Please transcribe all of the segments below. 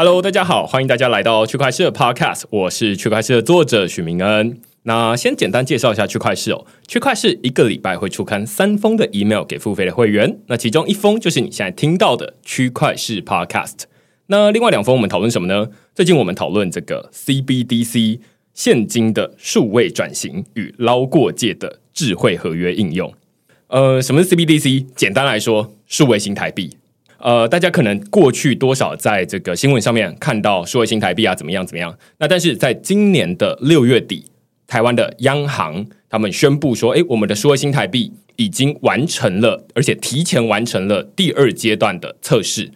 Hello，大家好，欢迎大家来到区块势的 Podcast，我是区块势的作者许明恩。那先简单介绍一下区块势哦，区块势一个礼拜会出刊三封的 email 给付费的会员，那其中一封就是你现在听到的区块势 Podcast。那另外两封我们讨论什么呢？最近我们讨论这个 CBDC 现金的数位转型与捞过界的智慧合约应用。呃，什么是 CBDC？简单来说，数位新台币。呃，大家可能过去多少在这个新闻上面看到数位新台币啊，怎么样怎么样？那但是在今年的六月底，台湾的央行他们宣布说，诶，我们的数位新台币已经完成了，而且提前完成了第二阶段的测试。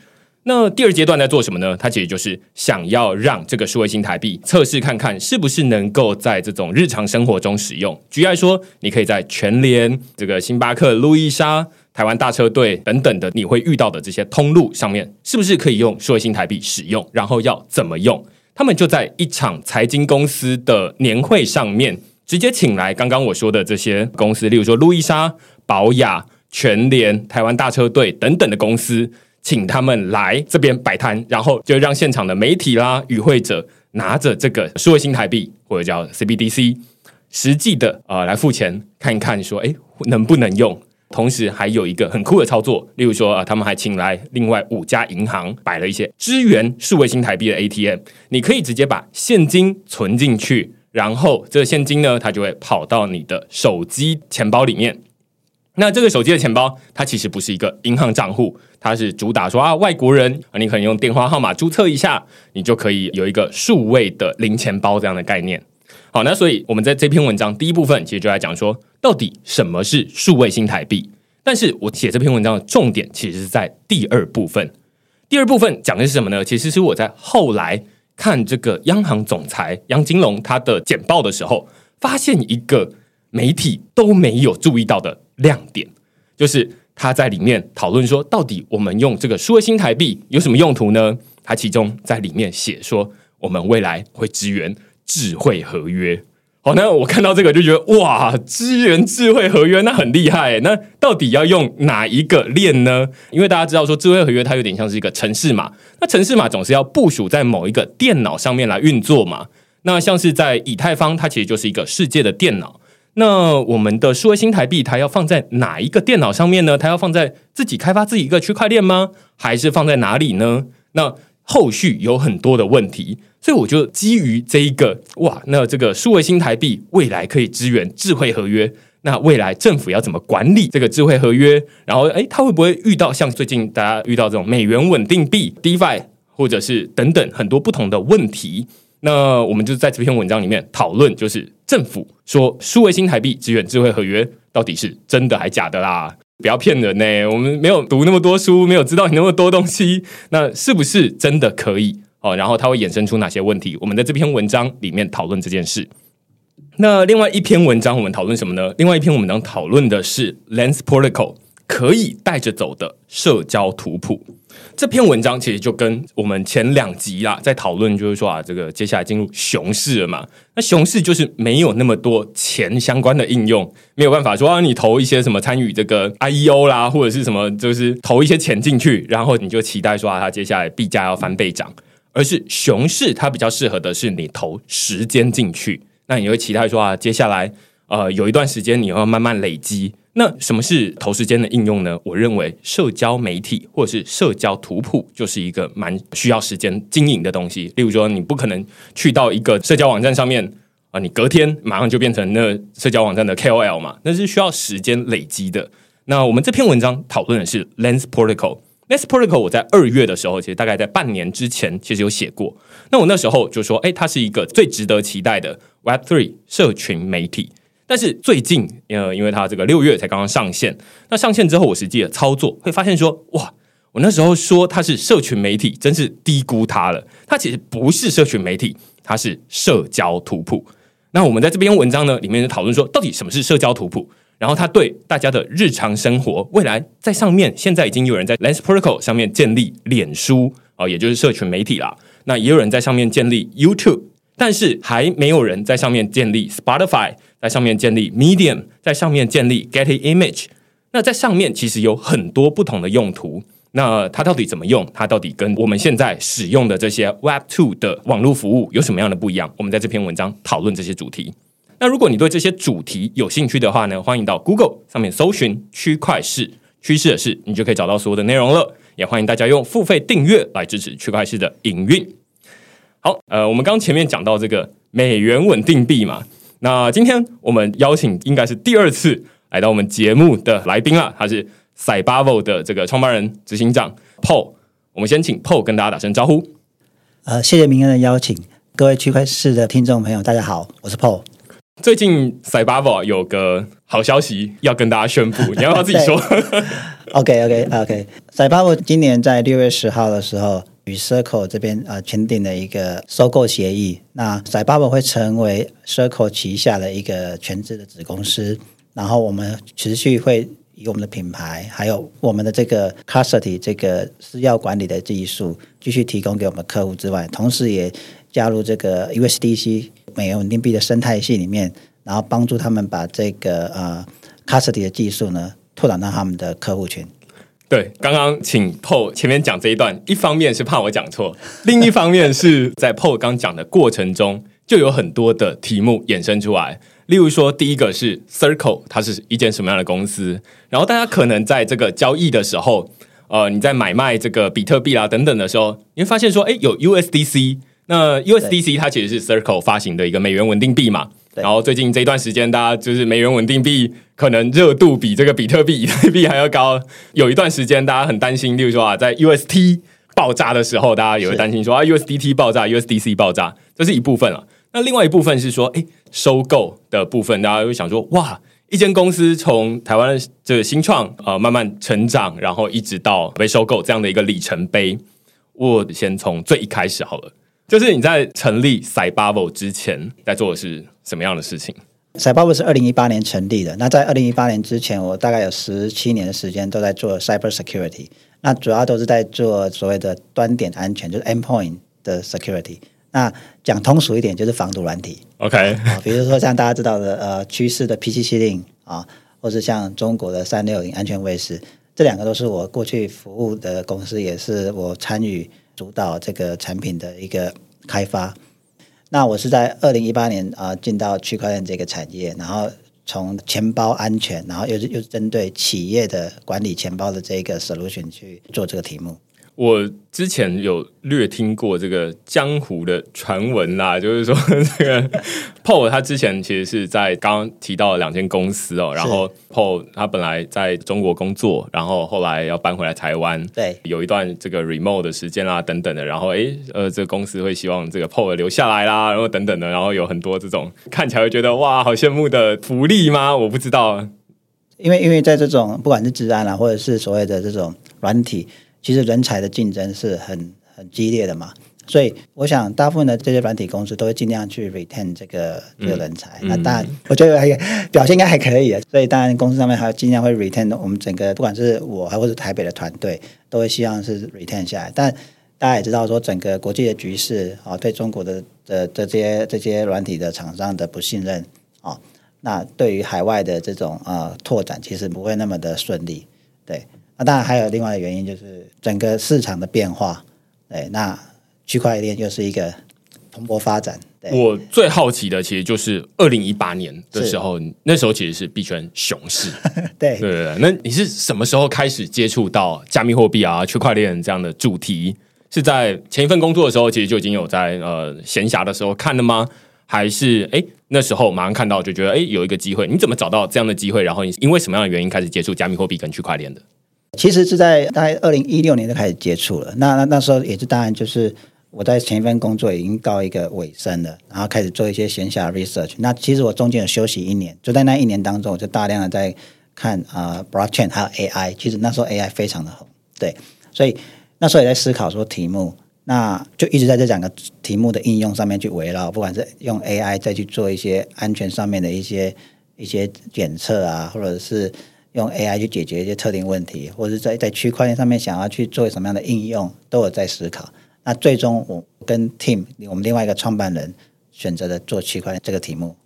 那第二阶段在做什么呢？它其实就是想要让这个数位新台币测试看看是不是能够在这种日常生活中使用。举例来说，你可以在全联、这个星巴克、路易莎。台湾大车队等等的，你会遇到的这些通路上面，是不是可以用数位新台币使用？然后要怎么用？他们就在一场财经公司的年会上面，直接请来刚刚我说的这些公司，例如说路易莎、宝雅、全联、台湾大车队等等的公司，请他们来这边摆摊，然后就让现场的媒体啦、与会者拿着这个数位新台币或者叫 CBDC，实际的呃来付钱，看一看说，诶，能不能用？同时还有一个很酷的操作，例如说啊，他们还请来另外五家银行摆了一些支援数位新台币的 ATM，你可以直接把现金存进去，然后这个现金呢，它就会跑到你的手机钱包里面。那这个手机的钱包，它其实不是一个银行账户，它是主打说啊，外国人啊，你可能用电话号码注册一下，你就可以有一个数位的零钱包这样的概念。好，那所以我们在这篇文章第一部分其实就来讲说，到底什么是数位新台币？但是我写这篇文章的重点其实是在第二部分。第二部分讲的是什么呢？其实是我在后来看这个央行总裁杨金龙他的简报的时候，发现一个媒体都没有注意到的亮点，就是他在里面讨论说，到底我们用这个数位新台币有什么用途呢？他其中在里面写说，我们未来会支援。智慧合约，好，那我看到这个就觉得哇，资源智慧合约那很厉害。那到底要用哪一个链呢？因为大家知道说智慧合约它有点像是一个城市码，那城市码总是要部署在某一个电脑上面来运作嘛。那像是在以太坊，它其实就是一个世界的电脑。那我们的数位新台币，它要放在哪一个电脑上面呢？它要放在自己开发自己一个区块链吗？还是放在哪里呢？那后续有很多的问题。所以我就基于这一个哇，那这个数位新台币未来可以支援智慧合约，那未来政府要怎么管理这个智慧合约？然后诶，它会不会遇到像最近大家遇到这种美元稳定币 DeFi 或者是等等很多不同的问题？那我们就在这篇文章里面讨论，就是政府说数位新台币支援智慧合约到底是真的还假的啦？不要骗人呢，我们没有读那么多书，没有知道你那么多东西，那是不是真的可以？哦，然后它会衍生出哪些问题？我们在这篇文章里面讨论这件事。那另外一篇文章我们讨论什么呢？另外一篇我们能讨论的是 Lens Protocol 可以带着走的社交图谱。这篇文章其实就跟我们前两集啦，在讨论就是说啊，这个接下来进入熊市了嘛。那熊市就是没有那么多钱相关的应用，没有办法说啊，你投一些什么参与这个 IEO 啦，或者是什么，就是投一些钱进去，然后你就期待说啊，它接下来币价要翻倍涨。而是熊市，它比较适合的是你投时间进去，那你会期待说啊，接下来呃有一段时间你要慢慢累积。那什么是投时间的应用呢？我认为社交媒体或者是社交图谱就是一个蛮需要时间经营的东西。例如说，你不可能去到一个社交网站上面啊，你隔天马上就变成那社交网站的 KOL 嘛，那是需要时间累积的。那我们这篇文章讨论的是 Lens Protocol。Lens Protocol 我在二月的时候，其实大概在半年之前，其实有写过。那我那时候就说，哎，它是一个最值得期待的 Web3 社群媒体。但是最近，呃，因为它这个六月才刚刚上线，那上线之后，我实际的操作会发现说，哇，我那时候说它是社群媒体，真是低估它了。它其实不是社群媒体，它是社交图谱。那我们在这篇文章呢里面就讨论说，到底什么是社交图谱？然后它对大家的日常生活，未来在上面，现在已经有人在 Lens Protocol 上面建立脸书啊，也就是社群媒体啦。那也有人在上面建立 YouTube，但是还没有人在上面建立 Spotify，在上面建立 Medium，在上面建立 Getty Image。那在上面其实有很多不同的用途。那它到底怎么用？它到底跟我们现在使用的这些 Web Two 的网络服务有什么样的不一样？我们在这篇文章讨论这些主题。那如果你对这些主题有兴趣的话呢，欢迎到 Google 上面搜寻“区块市”，趋势的势，你就可以找到所有的内容了。也欢迎大家用付费订阅来支持区块市的营运。好，呃，我们刚前面讲到这个美元稳定币嘛，那今天我们邀请应该是第二次来到我们节目的来宾了，他是 Cybavo 的这个创办人、执行长 Paul。我们先请 Paul 跟大家打声招呼。呃，谢谢明恩的邀请，各位区块市的听众朋友，大家好，我是 Paul。最近 Cybavo 有个好消息要跟大家宣布，你要不要自己说？OK OK OK。Cybavo 今年在六月十号的时候与 Circle 这边呃签订了一个收购协议，那 Cybavo 会成为 Circle 旗下的一个全资的子公司，然后我们持续会以我们的品牌还有我们的这个 Custody 这个私钥管理的技术继续提供给我们客户之外，同时也加入这个 USDC。美元稳定币的生态系里面，然后帮助他们把这个呃 custody 的技术呢拓展到他们的客户群。对，刚刚请 Paul 前面讲这一段，一方面是怕我讲错，另一方面是在 Paul 刚讲的过程中，就有很多的题目衍生出来。例如说，第一个是 Circle，它是一间什么样的公司？然后大家可能在这个交易的时候，呃，你在买卖这个比特币啊等等的时候，你会发现说，哎，有 USDC。那 USDC 它其实是 Circle 发行的一个美元稳定币嘛，然后最近这一段时间，大家就是美元稳定币可能热度比这个比特币、以太币还要高。有一段时间，大家很担心，例如说啊，在 UST 爆炸的时候，大家也会担心说啊，USDT 爆炸、USDC 爆炸，这是一部分了。那另外一部分是说，哎，收购的部分，大家会想说，哇，一间公司从台湾这个新创呃慢慢成长，然后一直到被收购这样的一个里程碑，我先从最一开始好了。就是你在成立 Cybavo 之前在做的是什么样的事情？Cybavo 是二零一八年成立的。那在二零一八年之前，我大概有十七年的时间都在做 Cyber Security。那主要都是在做所谓的端点安全，就是 Endpoint 的 Security。那讲通俗一点，就是防毒软体。OK，啊，比如说像大家知道的呃趋势的 PC70 啊，或是像中国的三六零安全卫士，这两个都是我过去服务的公司，也是我参与。主导这个产品的一个开发，那我是在二零一八年啊进到区块链这个产业，然后从钱包安全，然后又是又是针对企业的管理钱包的这个 solution 去做这个题目。我之前有略听过这个江湖的传闻啦，就是说这个 Paul 他之前其实是在刚刚提到两间公司哦，然后 Paul 他本来在中国工作，然后后来要搬回来台湾，对，有一段这个 remote 的时间啦等等的，然后诶呃这个公司会希望这个 Paul 留下来啦，然后等等的，然后有很多这种看起来会觉得哇好羡慕的福利吗？我不知道，因为因为在这种不管是治安啊，或者是所谓的这种软体。其实人才的竞争是很很激烈的嘛，所以我想大部分的这些软体公司都会尽量去 retain 这个这个人才。嗯、那当然，我觉得还表现应该还可以，所以当然公司上面还尽量会 retain 我们整个，不管是我还或是台北的团队，都会希望是 retain 下来。但大家也知道说，整个国际的局势啊，对中国的的这些这些软体的厂商的不信任啊，那对于海外的这种啊拓展，其实不会那么的顺利，对。那当然还有另外的原因，就是整个市场的变化。对，那区块链又是一个蓬勃发展。对，我最好奇的其实就是二零一八年的时候，那时候其实是币圈熊市。对对对，那你是什么时候开始接触到加密货币啊、区块链这样的主题？是在前一份工作的时候，其实就已经有在呃闲暇的时候看了吗？还是哎那时候马上看到就觉得哎有一个机会？你怎么找到这样的机会？然后你因为什么样的原因开始接触加密货币跟区块链的？其实是在大概二零一六年就开始接触了。那那那时候也是当然就是我在前一份工作已经到一个尾声了，然后开始做一些闲暇 research。那其实我中间有休息一年，就在那一年当中，我就大量的在看啊、呃、blockchain 还有 AI。其实那时候 AI 非常的红，对，所以那时候也在思考说题目。那就一直在这两个题目的应用上面去围绕，不管是用 AI 再去做一些安全上面的一些一些检测啊，或者是用 AI 去解决一些特定问题，或者是在在区块链上面想要去做什么样的应用，都有在思考。那最终我跟 Tim 我们另外一个创办人选择了做区块链这个题目。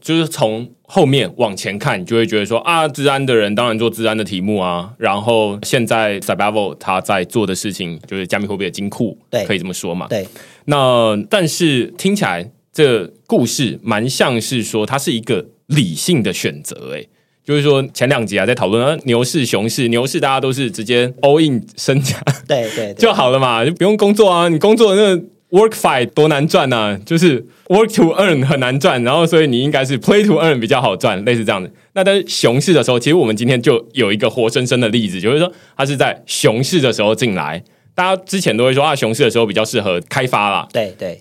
就是从后面往前看，你就会觉得说啊，治安的人当然做治安的题目啊。然后现在 Cybervault 他在做的事情就是加密货币的金库，对，可以这么说嘛？对。那但是听起来这故事蛮像是说，它是一个理性的选择。诶，就是说前两集啊，在讨论啊牛市、熊市，牛市大家都是直接 all in 身家，对对，对，就好了嘛，就不用工作啊，你工作那个。Work fight 多难赚啊，就是 work to earn 很难赚，然后所以你应该是 play to earn 比较好赚，类似这样子。那在熊市的时候，其实我们今天就有一个活生生的例子，就是说它是在熊市的时候进来。大家之前都会说啊，熊市的时候比较适合开发啦。对对，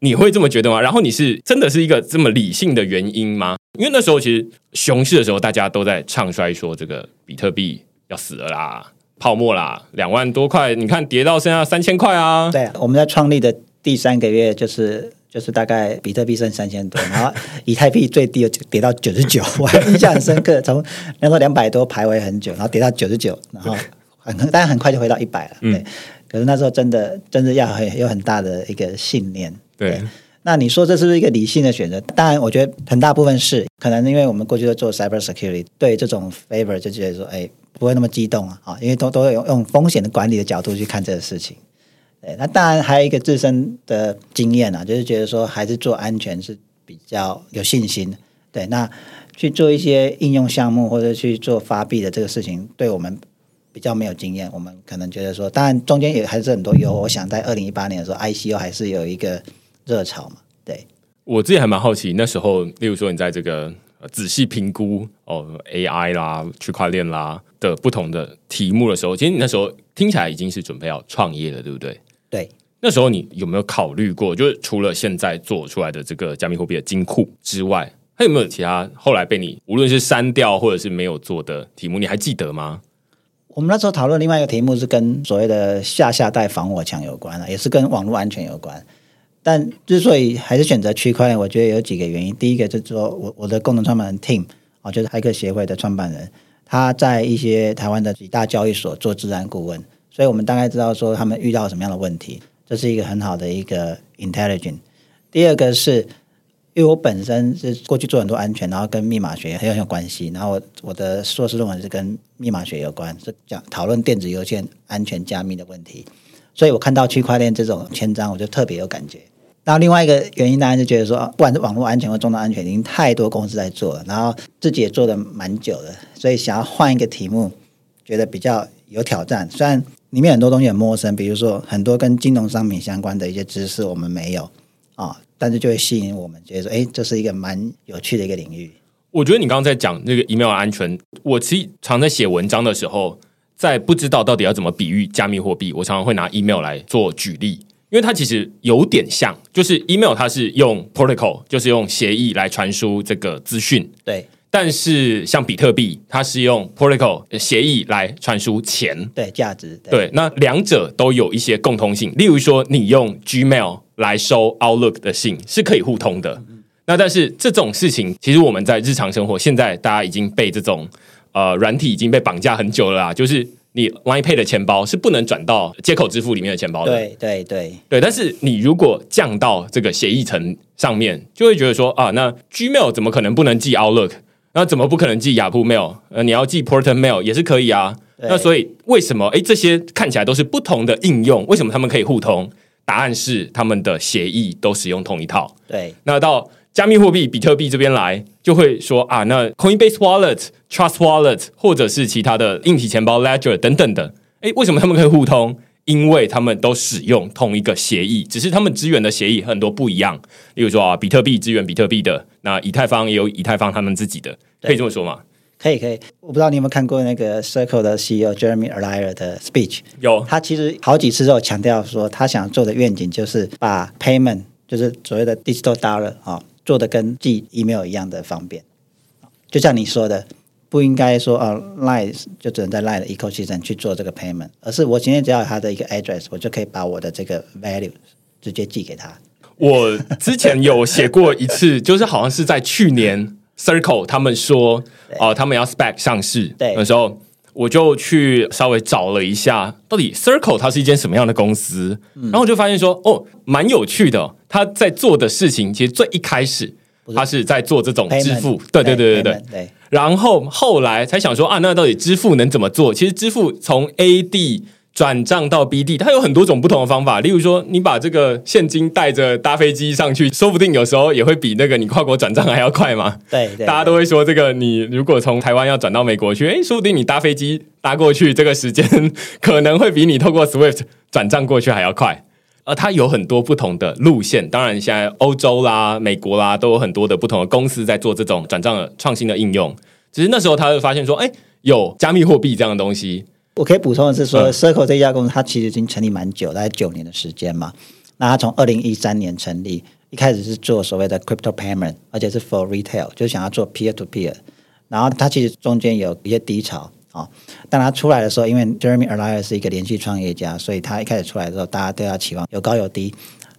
你会这么觉得吗？然后你是真的是一个这么理性的原因吗？因为那时候其实熊市的时候，大家都在唱衰说这个比特币要死了啦，泡沫啦，两万多块，你看跌到剩下三千块啊。对，我们在创立的。第三个月就是就是大概比特币剩三千多，然后以太币最低跌到九十九，我还印象很深刻。从那时候两百多徘徊很久，然后跌到九十九，然后很但很快就回到一百了。对，可是那时候真的真的要很有很大的一个信念。对，那你说这是不是一个理性的选择？当然，我觉得很大部分是可能因为我们过去都做 cyber security，对这种 favor 就觉得说，哎，不会那么激动啊，啊，因为都都会用用风险的管理的角度去看这个事情。对，那当然还有一个自身的经验啊，就是觉得说还是做安全是比较有信心。对，那去做一些应用项目或者去做发币的这个事情，对我们比较没有经验。我们可能觉得说，当然中间也还是很多有。我想在二零一八年的时候，ICO 还是有一个热潮嘛。对，我自己还蛮好奇，那时候，例如说你在这个仔细评估哦 AI 啦、区块链啦的不同的题目的时候，其实你那时候听起来已经是准备要创业了，对不对？对，那时候你有没有考虑过？就是除了现在做出来的这个加密货币的金库之外，还有没有其他后来被你无论是删掉或者是没有做的题目？你还记得吗？我们那时候讨论另外一个题目是跟所谓的下下代防火墙有关的，也是跟网络安全有关。但之所以还是选择区块链，我觉得有几个原因。第一个就是说我我的共同创办人 Tim 啊，就是骇客协会的创办人，他在一些台湾的几大交易所做资安顾问。所以我们大概知道说他们遇到什么样的问题，这是一个很好的一个 intelligence。第二个是，因为我本身是过去做很多安全，然后跟密码学很有很有关系，然后我我的硕士论文是跟密码学有关，是讲讨论电子邮件安全加密的问题。所以我看到区块链这种签章，我就特别有感觉。然后另外一个原因当然就觉得说，不管是网络安全或终端安全，已经太多公司在做了，然后自己也做的蛮久了，所以想要换一个题目，觉得比较有挑战。虽然里面很多东西很陌生，比如说很多跟金融商品相关的一些知识我们没有啊、但是就会吸引我们觉得说，哎，这是一个蛮有趣的一个领域。我觉得你刚刚在讲那个 email 安全，我其实常在写文章的时候，在不知道到底要怎么比喻加密货币，我常常会拿 email 来做举例，因为它其实有点像，就是 email 它是用 protocol，就是用协议来传输这个资讯，对。但是像比特币，它是用 protocol 协议来传输钱，对价值对，对。那两者都有一些共通性，例如说，你用 Gmail 来收 Outlook 的信是可以互通的。嗯、那但是这种事情，其实我们在日常生活，现在大家已经被这种呃软体已经被绑架很久了啦。就是你 Line Pay 的钱包是不能转到接口支付里面的钱包的，对对对对。但是你如果降到这个协议层上面，就会觉得说啊，那 Gmail 怎么可能不能寄 Outlook？那怎么不可能寄雅虎 mail？呃，你要寄 Porter mail 也是可以啊。那所以为什么？哎，这些看起来都是不同的应用，为什么他们可以互通？答案是他们的协议都使用同一套。对。那到加密货币比特币这边来，就会说啊，那 Coinbase Wallet、Trust Wallet 或者是其他的硬体钱包 Ledger 等等的，哎，为什么他们可以互通？因为他们都使用同一个协议，只是他们支援的协议很多不一样。例如说啊，比特币支援比特币的，那以太坊也有以太坊他们自己的，可以这么说吗？可以，可以。我不知道你有没有看过那个 Circle 的 CEO Jeremy Allaire 的 speech？有，他其实好几次都有强调说，他想做的愿景就是把 payment，就是所谓的 digital dollar 啊，做的跟寄 email 一样的方便。就像你说的。不应该说啊，Line 就只能在 Line 的 ecosystem 去做这个 payment，而是我今天只要有他的一个 address，我就可以把我的这个 value 直接寄给他。我之前有写过一次，就是好像是在去年 Circle 他们说哦、呃，他们要 spec 上市的对时候，我就去稍微找了一下，到底 Circle 它是一间什么样的公司，嗯、然后我就发现说哦，蛮有趣的，他在做的事情其实最一开始。他是在做这种支付，对对对对对。对，然后后来才想说啊，那到底支付能怎么做？其实支付从 A 地转账到 B 地，它有很多种不同的方法。例如说，你把这个现金带着搭飞机上去，说不定有时候也会比那个你跨国转账还要快嘛。对，对，大家都会说这个，你如果从台湾要转到美国去，诶，说不定你搭飞机搭过去，这个时间 可能会比你透过 Swift 转账过去还要快。而它有很多不同的路线，当然现在欧洲啦、美国啦都有很多的不同的公司在做这种转账的创新的应用。只是那时候他会发现说，哎，有加密货币这样的东西。我可以补充的是说，Circle 这家公司它其实已经成立蛮久，大概九年的时间嘛。那它从二零一三年成立，一开始是做所谓的 crypto payment，而且是 for retail，就想要做 peer to peer。然后它其实中间有一些低潮。啊，当他出来的时候，因为 Jeremy Allaire 是一个连续创业家，所以他一开始出来的时候，大家对他期望有高有低。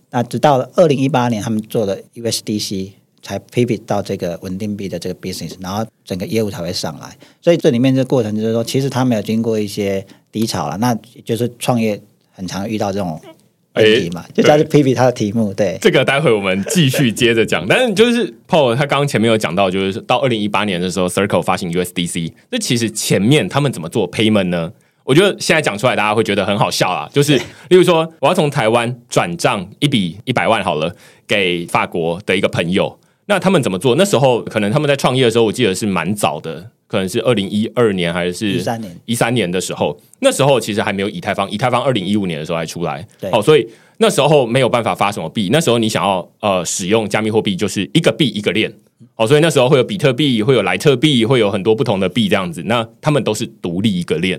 那直到二零一八年，他们做了 USDC 才 pivot 到这个稳定币的这个 business，然后整个业务才会上来。所以这里面这个过程就是说，其实他没有经过一些低潮了，那就是创业很常遇到这种。问题嘛，就他是批评他的题目，对，对这个待会我们继续接着讲。但是就是 Paul 他刚刚前面有讲到，就是到二零一八年的时候，Circle 发行 USDC。那其实前面他们怎么做 payment 呢？我觉得现在讲出来大家会觉得很好笑啊。就是例如说，我要从台湾转账一笔一百万好了，给法国的一个朋友，那他们怎么做？那时候可能他们在创业的时候，我记得是蛮早的。可能是二零一二年还是一三年？一三年的时候，那时候其实还没有以太坊，以太坊二零一五年的时候还出来。对，哦，所以那时候没有办法发什么币。那时候你想要呃使用加密货币，就是一个币一个链。哦，所以那时候会有比特币，会有莱特币，会有很多不同的币这样子。那他们都是独立一个链。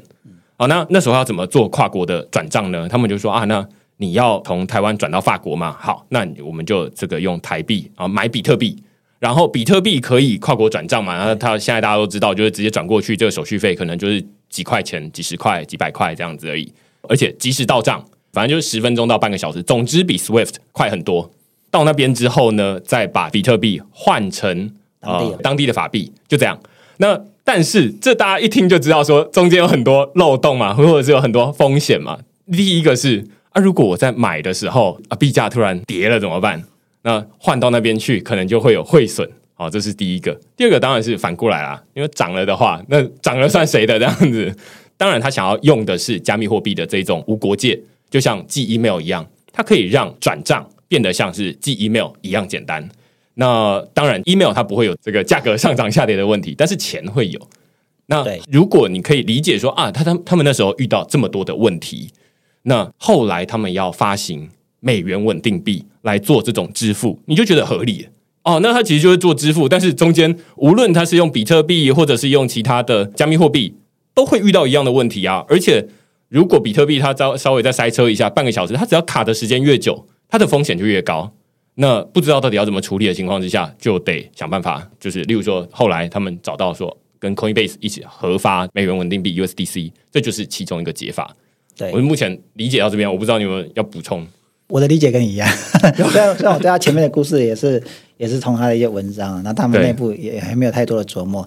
好，那那时候要怎么做跨国的转账呢？他们就说啊，那你要从台湾转到法国嘛？好，那我们就这个用台币啊买比特币。然后比特币可以跨国转账嘛？然后它现在大家都知道，就是直接转过去，这个手续费可能就是几块钱、几十块、几百块这样子而已，而且及时到账，反正就是十分钟到半个小时，总之比 Swift 快很多。到那边之后呢，再把比特币换成当地、呃、当地的法币，就这样。那但是这大家一听就知道，说中间有很多漏洞嘛，或者是有很多风险嘛。第一个是啊，如果我在买的时候啊，币价突然跌了怎么办？那换到那边去，可能就会有汇损，好，这是第一个。第二个当然是反过来啦，因为涨了的话，那涨了算谁的这样子？当然，他想要用的是加密货币的这种无国界，就像寄 email 一样，它可以让转账变得像是寄 email 一样简单。那当然，email 它不会有这个价格上涨下跌的问题，但是钱会有。那如果你可以理解说啊，他他他们那时候遇到这么多的问题，那后来他们要发行。美元稳定币来做这种支付，你就觉得合理哦。那它其实就是做支付，但是中间无论它是用比特币或者是用其他的加密货币，都会遇到一样的问题啊。而且如果比特币它稍稍微再塞车一下，半个小时，它只要卡的时间越久，它的风险就越高。那不知道到底要怎么处理的情况之下，就得想办法。就是例如说，后来他们找到说跟 Coinbase 一起合发美元稳定币 USDC，这就是其中一个解法。对，我目前理解到这边，我不知道你们要补充。我的理解跟你一样，虽然虽然我对他前面的故事也是也是从他的一些文章，那他们内部也还没有太多的琢磨，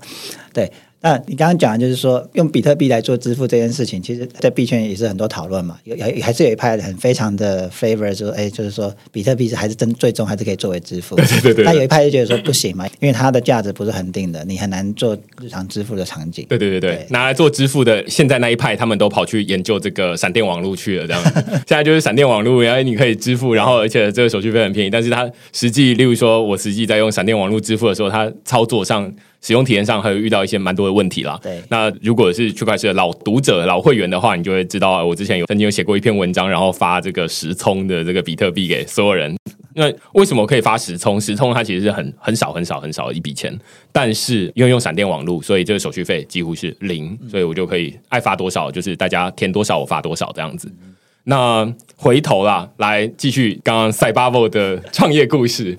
对。那你刚刚讲的就是说，用比特币来做支付这件事情，其实，在币圈也是很多讨论嘛。有还是有一派很非常的 favor，说，哎，就是说，比特币是还是真最终还是可以作为支付。对对对。那有一派就觉得说不行嘛，因为它的价值不是恒定的，你很难做日常支付的场景。对对对对，对拿来做支付的，现在那一派他们都跑去研究这个闪电网络去了，这样。现在就是闪电网络，然后你可以支付，然后而且这个手续费很便宜，但是它实际，例如说我实际在用闪电网络支付的时候，它操作上。使用体验上还有遇到一些蛮多的问题啦。对，那如果是区块链的老读者、老会员的话，你就会知道，我之前有曾经有写过一篇文章，然后发这个时葱的这个比特币给所有人。那为什么可以发十充？十充它其实是很很少、很少、很少的一笔钱，但是因为用闪电网络，所以这个手续费几乎是零，所以我就可以爱发多少，就是大家填多少我发多少这样子。那回头啦，来继续刚刚 Cybavo 的创业故事。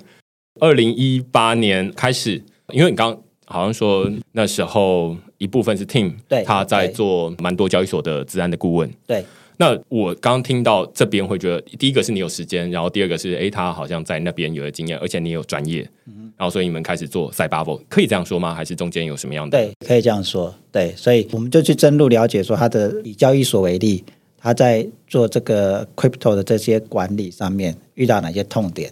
二零一八年开始，因为你刚刚好像说那时候一部分是 Tim，对，他在做蛮多交易所的治安的顾问。对，那我刚刚听到这边会觉得，第一个是你有时间，然后第二个是哎，他好像在那边有了经验，而且你有专业，嗯，然后所以你们开始做 Cybavo，可以这样说吗？还是中间有什么样的？对，可以这样说。对，所以我们就去深入了解说，他的以交易所为例。他在做这个 crypto 的这些管理上面遇到哪些痛点？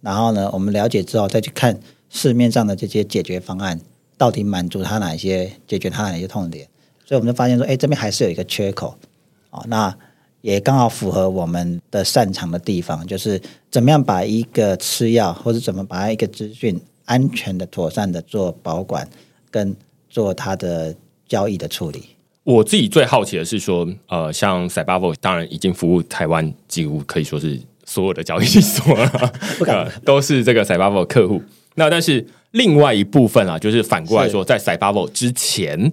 然后呢，我们了解之后再去看市面上的这些解决方案，到底满足他哪一些解决他哪些痛点？所以我们就发现说，哎，这边还是有一个缺口。哦，那也刚好符合我们的擅长的地方，就是怎么样把一个吃药，或者怎么把一个资讯安全的、妥善的做保管，跟做它的交易的处理。我自己最好奇的是说，呃，像 Cybavo 当然已经服务台湾，几乎可以说是所有的交易所了，呃，都是这个 Cybavo 客户。那但是另外一部分啊，就是反过来说，在 Cybavo 之前，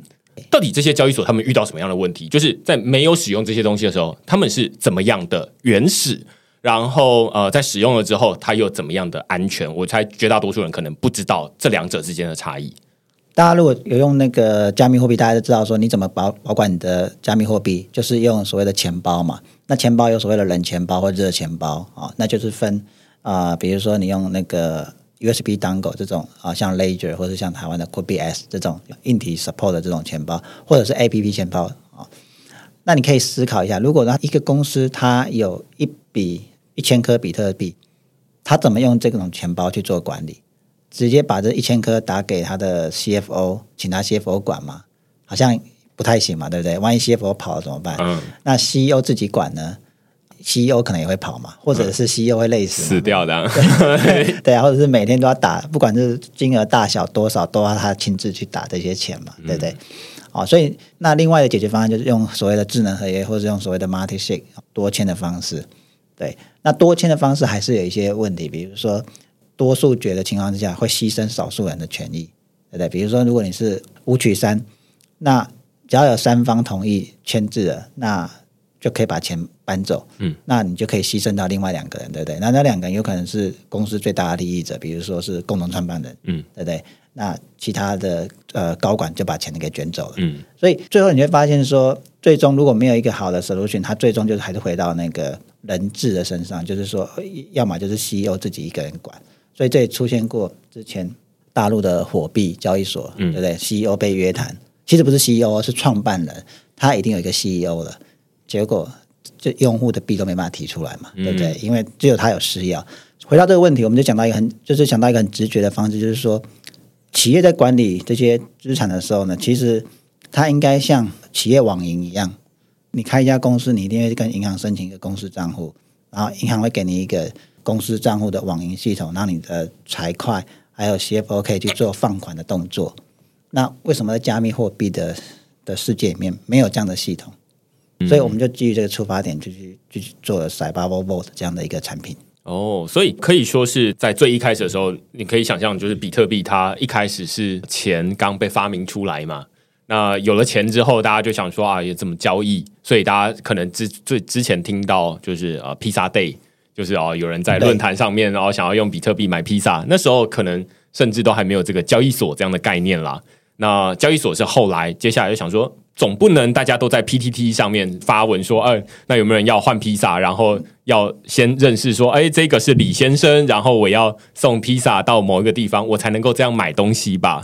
到底这些交易所他们遇到什么样的问题？就是在没有使用这些东西的时候，他们是怎么样的原始？然后呃，在使用了之后，它又怎么样的安全？我猜绝大多数人可能不知道这两者之间的差异。大家如果有用那个加密货币，大家都知道说你怎么保保管你的加密货币，就是用所谓的钱包嘛。那钱包有所谓的冷钱包或热钱包啊，那就是分啊、呃，比如说你用那个 USB Dongle 这种啊，像 Ledger 或者像台湾的 QuickBS 这种硬体 support 的这种钱包，或者是 APP 钱包啊。那你可以思考一下，如果呢一个公司它有一笔一千颗比特币，它怎么用这种钱包去做管理？直接把这一千颗打给他的 CFO，请他 CFO 管嘛？好像不太行嘛，对不对？万一 CFO 跑了怎么办？嗯，那 CEO 自己管呢？CEO 可能也会跑嘛，或者是 CEO 会累死、嗯、死掉的。对，对啊，或者是每天都要打，不管是金额大小多少，都要他亲自去打这些钱嘛，对不对？哦、嗯，所以那另外的解决方案就是用所谓的智能合约，或者用所谓的 multi-sig 多签的方式。对，那多签的方式还是有一些问题，比如说。多数决的情况之下，会牺牲少数人的权益，对不对？比如说，如果你是五取三，那只要有三方同意签字了，那就可以把钱搬走。嗯，那你就可以牺牲到另外两个人，对不对？那那两个人有可能是公司最大的利益者，比如说是共同创办人，嗯，对不对？那其他的呃高管就把钱给卷走了。嗯，所以最后你会发现说，最终如果没有一个好的 solution，它最终就是还是回到那个人质的身上，就是说，要么就是 CEO 自己一个人管。所以这也出现过之前大陆的火币交易所，嗯、对不对？CEO 被约谈，其实不是 CEO，是创办人，他一定有一个 CEO 了。结果这用户的币都没办法提出来嘛，对不对？嗯、因为只有他有私钥。回到这个问题，我们就讲到一个很，就是讲到一个很直觉的方式，就是说，企业在管理这些资产的时候呢，其实它应该像企业网银一样，你开一家公司，你一定会跟银行申请一个公司账户，然后银行会给你一个。公司账户的网银系统，让你的财会还有 CFO 可以去做放款的动作。那为什么在加密货币的的世界里面没有这样的系统？嗯、所以我们就基于这个出发点，就去就去做了 Cybavo Vault 这样的一个产品。哦，所以可以说是在最一开始的时候，你可以想象，就是比特币它一开始是钱刚被发明出来嘛。那有了钱之后，大家就想说啊，也怎么交易？所以大家可能之最之前听到就是呃披萨 Day。就是哦，有人在论坛上面，然后想要用比特币买披萨，那时候可能甚至都还没有这个交易所这样的概念啦。那交易所是后来，接下来就想说，总不能大家都在 PTT 上面发文说，哎，那有没有人要换披萨？然后要先认识说，哎，这个是李先生，然后我要送披萨到某一个地方，我才能够这样买东西吧？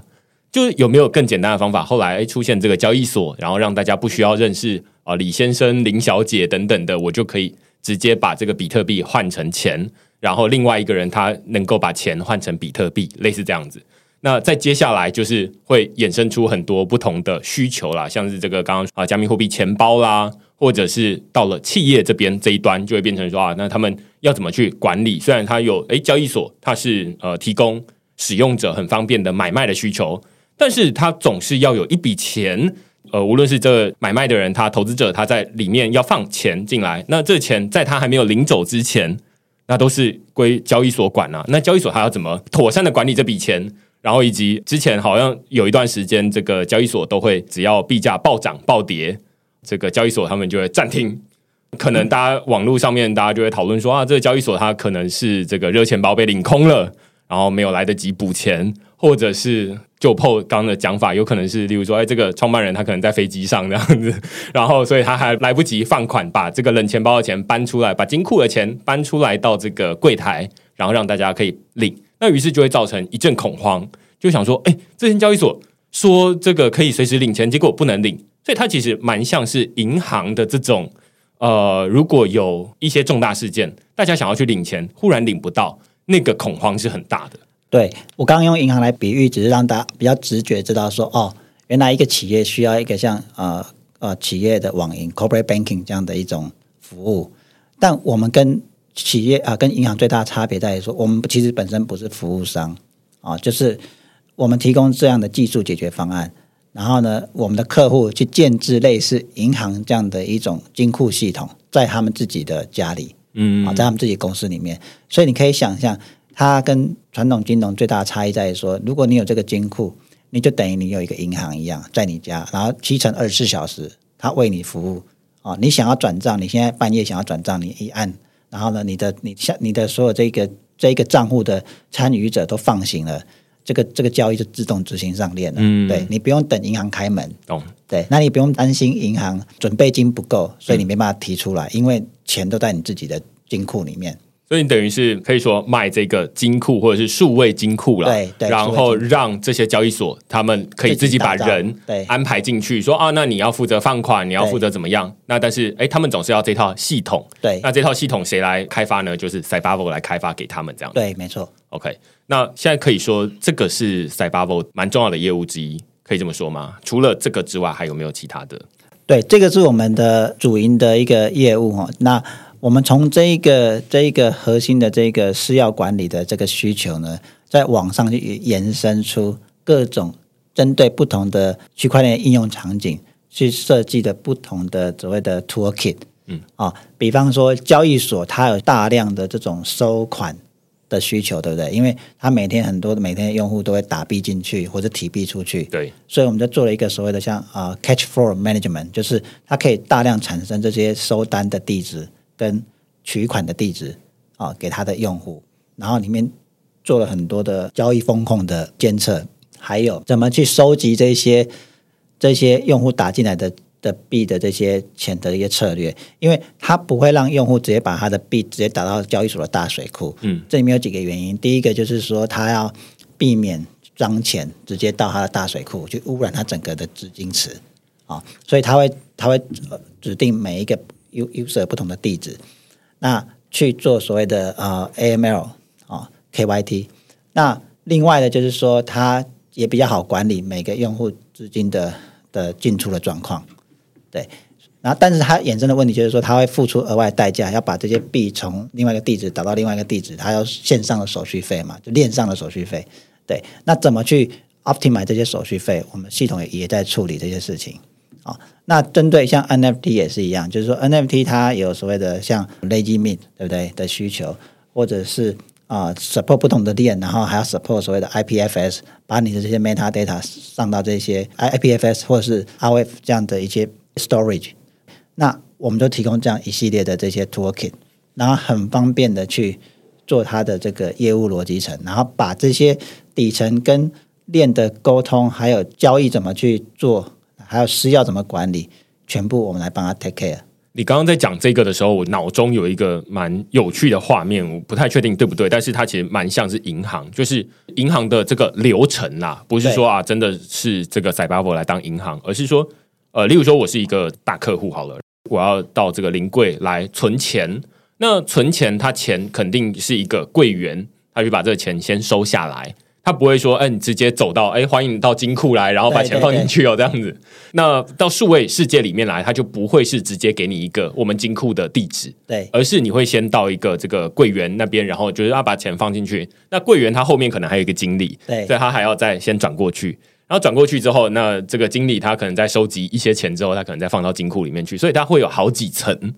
就有没有更简单的方法？后来出现这个交易所，然后让大家不需要认识啊李先生、林小姐等等的，我就可以。直接把这个比特币换成钱，然后另外一个人他能够把钱换成比特币，类似这样子。那再接下来就是会衍生出很多不同的需求啦，像是这个刚刚啊加密货币钱包啦，或者是到了企业这边这一端，就会变成说啊，那他们要怎么去管理？虽然他有诶交易所，它是呃提供使用者很方便的买卖的需求，但是他总是要有一笔钱，呃，无论是这买卖的人，他投资者他在里面要放钱进来，那这钱在他还没有领走之前，那都是归交易所管啊。那交易所还要怎么妥善的管理这笔钱？然后以及之前好像有一段时间，这个交易所都会只要币价暴涨暴跌，这个交易所他们就会暂停。可能大家网络上面大家就会讨论说啊，这个交易所它可能是这个热钱包被领空了，然后没有来得及补钱，或者是就破刚刚的讲法，有可能是例如说，哎，这个创办人他可能在飞机上这样子，然后所以他还来不及放款，把这个冷钱包的钱搬出来，把金库的钱搬出来到这个柜台，然后让大家可以领。那于是就会造成一阵恐慌，就想说，哎，这间交易所说这个可以随时领钱，结果不能领，所以它其实蛮像是银行的这种。呃，如果有一些重大事件，大家想要去领钱，忽然领不到，那个恐慌是很大的。对，我刚刚用银行来比喻，只是让大家比较直觉知道说，哦，原来一个企业需要一个像呃呃企业的网银 （corporate banking） 这样的一种服务。但我们跟企业啊、呃，跟银行最大的差别在于说，我们其实本身不是服务商啊、呃，就是我们提供这样的技术解决方案。然后呢，我们的客户去建置类似银行这样的一种金库系统，在他们自己的家里，嗯，啊，在他们自己公司里面。所以你可以想象，它跟传统金融最大的差异在于说，如果你有这个金库，你就等于你有一个银行一样在你家，然后七乘二十四小时，它为你服务。啊，你想要转账，你现在半夜想要转账，你一按，然后呢，你的你像你的所有这个这一个账户的参与者都放行了。这个这个交易就自动执行上链了，嗯，对，你不用等银行开门，懂？对，那你不用担心银行准备金不够，所以你没办法提出来，嗯，因为钱都在你自己的金库里面。所以你等于是可以说卖这个金库或者是数位金库了，对对，然后让这些交易所他们可以自己把人对安排进去，说啊，那你要负责放款，你要负责怎么样？那但是哎，他们总是要这套系统，对，那这套系统谁来开发呢？就是 Cybervo 来开发给他们这样，对，没错。OK，那现在可以说这个是 Cybervo 蛮重要的业务之一，可以这么说吗？除了这个之外，还有没有其他的？对，这个是我们的主营的一个业务哈，那。我们从这一个这一个核心的这个私钥管理的这个需求呢，在网上去延伸出各种针对不同的区块链应用场景去设计的不同的所谓的 toolkit，嗯啊，比方说交易所它有大量的这种收款的需求，对不对？因为它每天很多每天用户都会打币进去或者提币出去，对，所以我们就做了一个所谓的像啊 catch flow management，就是它可以大量产生这些收单的地址。跟取款的地址啊，给他的用户，然后里面做了很多的交易风控的监测，还有怎么去收集这些这些用户打进来的的币的这些钱的一些策略，因为他不会让用户直接把他的币直接打到交易所的大水库。嗯，这里面有几个原因，第一个就是说他要避免脏钱直接到他的大水库去污染他整个的资金池啊，所以他会他会指定每一个。U user 不同的地址，那去做所谓的呃 AML 啊 KYT，那另外呢就是说，它也比较好管理每个用户资金的的进出的状况，对。然后，但是它衍生的问题就是说，它会付出额外代价，要把这些币从另外一个地址导到另外一个地址，它要线上的手续费嘛，就链上的手续费。对，那怎么去 optimize 这些手续费？我们系统也也在处理这些事情。啊，那针对像 NFT 也是一样，就是说 NFT 它有所谓的像 Legitime 对不对的需求，或者是啊、support 不同的链，然后还要 support 所谓的 IPFS，把你的这些 metadata 上到这些 IPFS 或者是 RF 这样的一些 storage，那我们就提供这样一系列的这些 toolkit，然后很方便的去做它的这个业务逻辑层，然后把这些底层跟链的沟通还有交易怎么去做。还有私钥怎么管理，全部我们来帮他 take care。你刚刚在讲这个的时候，我脑中有一个蛮有趣的画面，我不太确定对不对，但是它其实蛮像是银行，就是银行的这个流程啦，不是说啊，真的是这个 Cybervo 来当银行，而是说，呃，例如说我是一个大客户好了，我要到这个临柜来存钱，那存钱，他钱肯定是一个柜员，他就把这个钱先收下来。他不会说，哎，你直接走到，哎，欢迎你到金库来，然后把钱放进去哦，这样子。那到数位世界里面来，他就不会是直接给你一个我们金库的地址，对，而是你会先到一个这个柜员那边，然后就是要把钱放进去。那柜员他后面可能还有一个经理，对，所以他还要再先转过去，然后转过去之后，那这个经理他可能在收集一些钱之后，他可能再放到金库里面去，所以他会有好几层。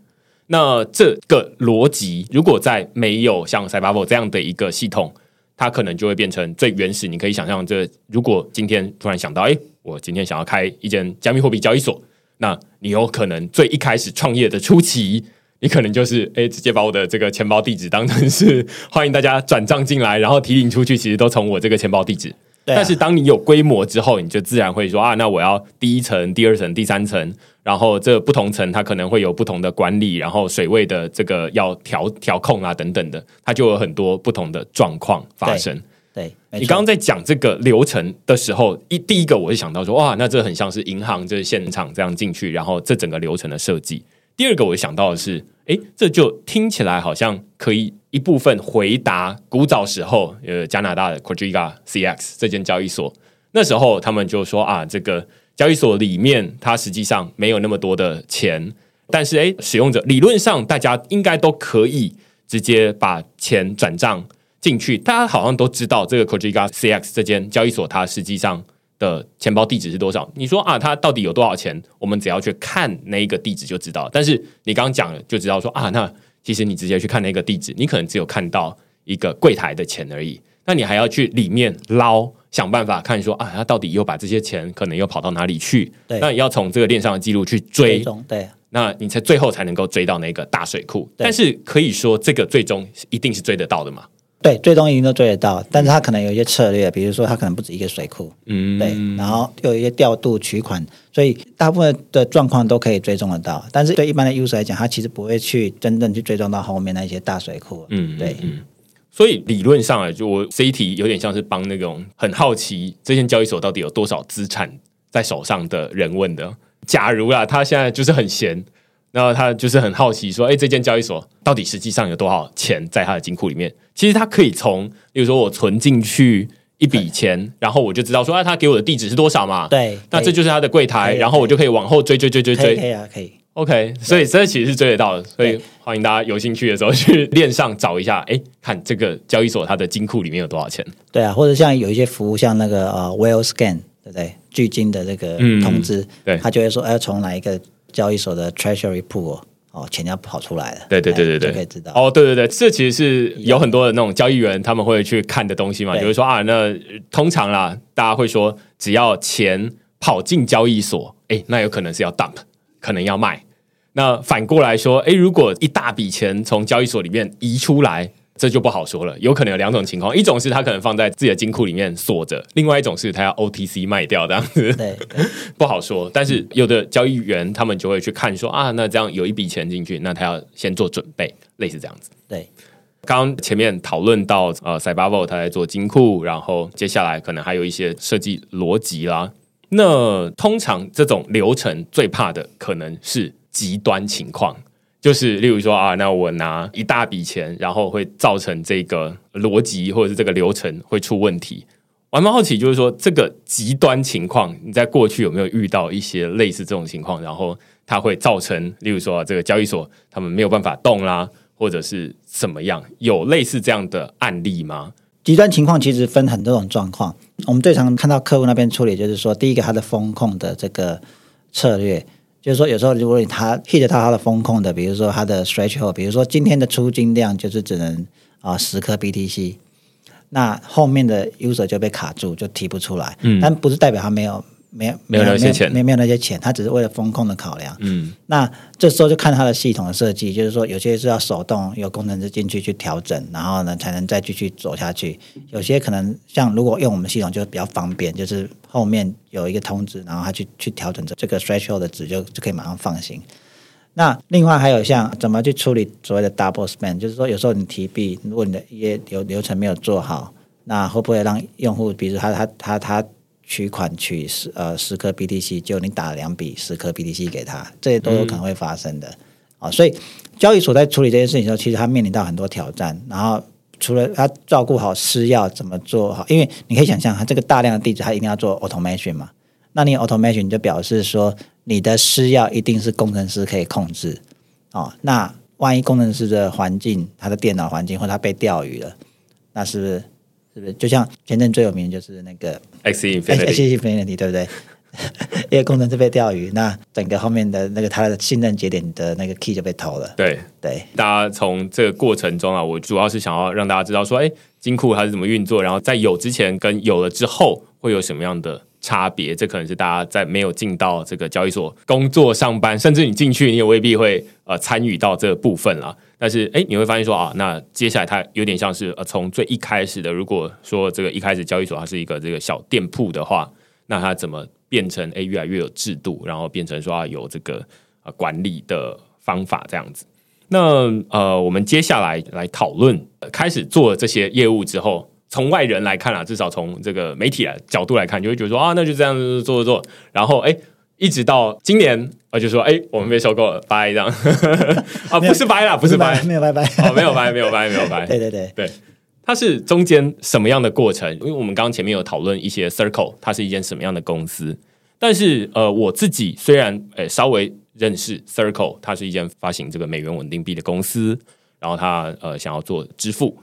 那这个逻辑，如果在没有像 Cybervault 这样的一个系统，它可能就会变成最原始。你可以想象，这如果今天突然想到，哎，我今天想要开一间加密货币交易所，那你有可能最一开始创业的初期，你可能就是 哎，直接把我的这个钱包地址当成是欢迎大家转账进来，然后提领出去，其实都从我这个钱包地址。啊、但是当你有规模之后，你就自然会说啊，那我要第一层、第二层、第三层，然后这不同层它可能会有不同的管理，然后水位的这个要调调控啊等等的，它就有很多不同的状况发生。对，对你刚刚在讲这个流程的时候，一第一个我就想到说，哇，那这很像是银行就是现场这样进去，然后这整个流程的设计。第二个我想到的是，哎，这就听起来好像可以一部分回答古早时候呃加拿大的 Quadriga CX 这间交易所，那时候他们就说啊，这个交易所里面它实际上没有那么多的钱，但是哎，使用者理论上大家应该都可以直接把钱转账进去，大家好像都知道这个 Quadriga CX 这间交易所它实际上。的钱包地址是多少？你说啊，它到底有多少钱？我们只要去看那一个地址就知道。但是你刚刚讲了，就知道说啊，那其实你直接去看那个地址，你可能只有看到一个柜台的钱而已。那你还要去里面捞，想办法看说啊，他到底又把这些钱可能又跑到哪里去？对，那你要从这个链上的记录去追，追对，那你才最后才能够追到那个大水库。但是可以说，这个最终一定是追得到的嘛？对，最终一定都追得到，但是他可能有一些策略，比如说他可能不止一个水库，嗯，对，然后又有一些调度取款，所以大部分的状况都可以追踪得到。但是对一般的 user 来讲，他其实不会去真正去追踪到后面那些大水库，嗯，对，嗯。所以理论上来就我这一题有点像是帮那种很好奇这间交易所到底有多少资产在手上的人问的。假如啊，他现在就是很闲。然后他就是很好奇，说：“哎，这间交易所到底实际上有多少钱在他的金库里面？其实他可以从，比如说我存进去一笔钱，然后我就知道说，啊，他给我的地址是多少嘛？对，那这就是他的柜台，然后我就可以往后追追追追追。可以啊，可以。OK，所以这其实是追得到的。所以欢迎大家有兴趣的时候去链上找一下，哎，看这个交易所它的金库里面有多少钱。对啊，或者像有一些服务，像那个呃，Whale Scan，对不对？巨金的这个通知，对，他就会说，哎，从哪一个。交易所的 Treasury Pool 哦，钱要跑出来了。对对对对对，就可以知道。哦，对对对，这其实是有很多的那种交易员他们会去看的东西嘛。比如说啊，那通常啦，大家会说，只要钱跑进交易所，哎，那有可能是要 dump，可能要卖。那反过来说，哎，如果一大笔钱从交易所里面移出来。这就不好说了，有可能有两种情况，一种是他可能放在自己的金库里面锁着，另外一种是他要 OTC 卖掉这样子，对，不好说。但是有的交易员他们就会去看说啊，那这样有一笔钱进去，那他要先做准备，类似这样子。对，刚刚前面讨论到呃，Cybervault 他在做金库，然后接下来可能还有一些设计逻辑啦。那通常这种流程最怕的可能是极端情况。就是，例如说啊，那我拿一大笔钱，然后会造成这个逻辑或者是这个流程会出问题。我还蛮好奇，就是说这个极端情况，你在过去有没有遇到一些类似这种情况？然后它会造成，例如说这个交易所他们没有办法动啦，或者是怎么样？有类似这样的案例吗？极端情况其实分很多种状况。我们最常看到客户那边处理，就是说第一个，它的风控的这个策略。就是说，有时候如果你他 hit 到他的风控的，比如说他的 threshold，比如说今天的出金量就是只能啊十颗 BTC，那后面的 user 就被卡住，就提不出来。嗯，但不是代表他没有。没有没有那些钱，没有没有那些钱，他只是为了风控的考量。嗯，那这时候就看他的系统的设计，就是说有些是要手动有工程师进去去调整，然后呢才能再继续走下去。有些可能像如果用我们系统就比较方便，就是后面有一个通知，然后他去去调整这这个 threshold 的值，就就可以马上放行。那另外还有像怎么去处理所谓的 double spend，就是说有时候你提币，如果你的一些流流程没有做好，那会不会让用户，比如他他他他。取款取十呃十颗 BTC，就你打了两笔十颗 BTC 给他，这些都有可能会发生的啊、嗯哦。所以交易所在处理这件事情的时候，其实他面临到很多挑战。然后除了他照顾好私钥怎么做好，因为你可以想象，他这个大量的地址，他一定要做 automation 嘛。那你 automation 就表示说，你的私钥一定是工程师可以控制哦。那万一工程师的环境，他的电脑环境或他被钓鱼了，那是不是？是不是？就像前阵最有名就是那个 Infinity 对不对？因为工程师被钓鱼，那整个后面的那个他的信任节点的那个 key 就被偷了。对对，大家从这个过程中啊，我主要是想要让大家知道说，哎，金库它是怎么运作，然后在有之前跟有了之后会有什么样的差别。这可能是大家在没有进到这个交易所工作上班，甚至你进去你也未必会呃参与到这个部分啦。但是哎，你会发现说啊，那接下来它有点像是呃从最一开始的，如果说这个一开始交易所它是一个这个小店铺的话，那它怎么？变成诶，越来越有制度，然后变成说啊有这个呃管理的方法这样子。那呃，我们接下来来讨论，开始做这些业务之后，从外人来看啊，至少从这个媒体的角度来看，就会觉得说啊，那就这样子做做做。然后诶，一直到今年，我就说诶，我们被收购了，拜这样 啊，不是拜啦，不是拜，没有拜拜，哦，没有拜，没有拜，没有拜，对对对。对。它是中间什么样的过程？因为我们刚刚前面有讨论一些 Circle，它是一间什么样的公司？但是呃，我自己虽然呃稍微认识 Circle，它是一间发行这个美元稳定币的公司，然后它呃想要做支付，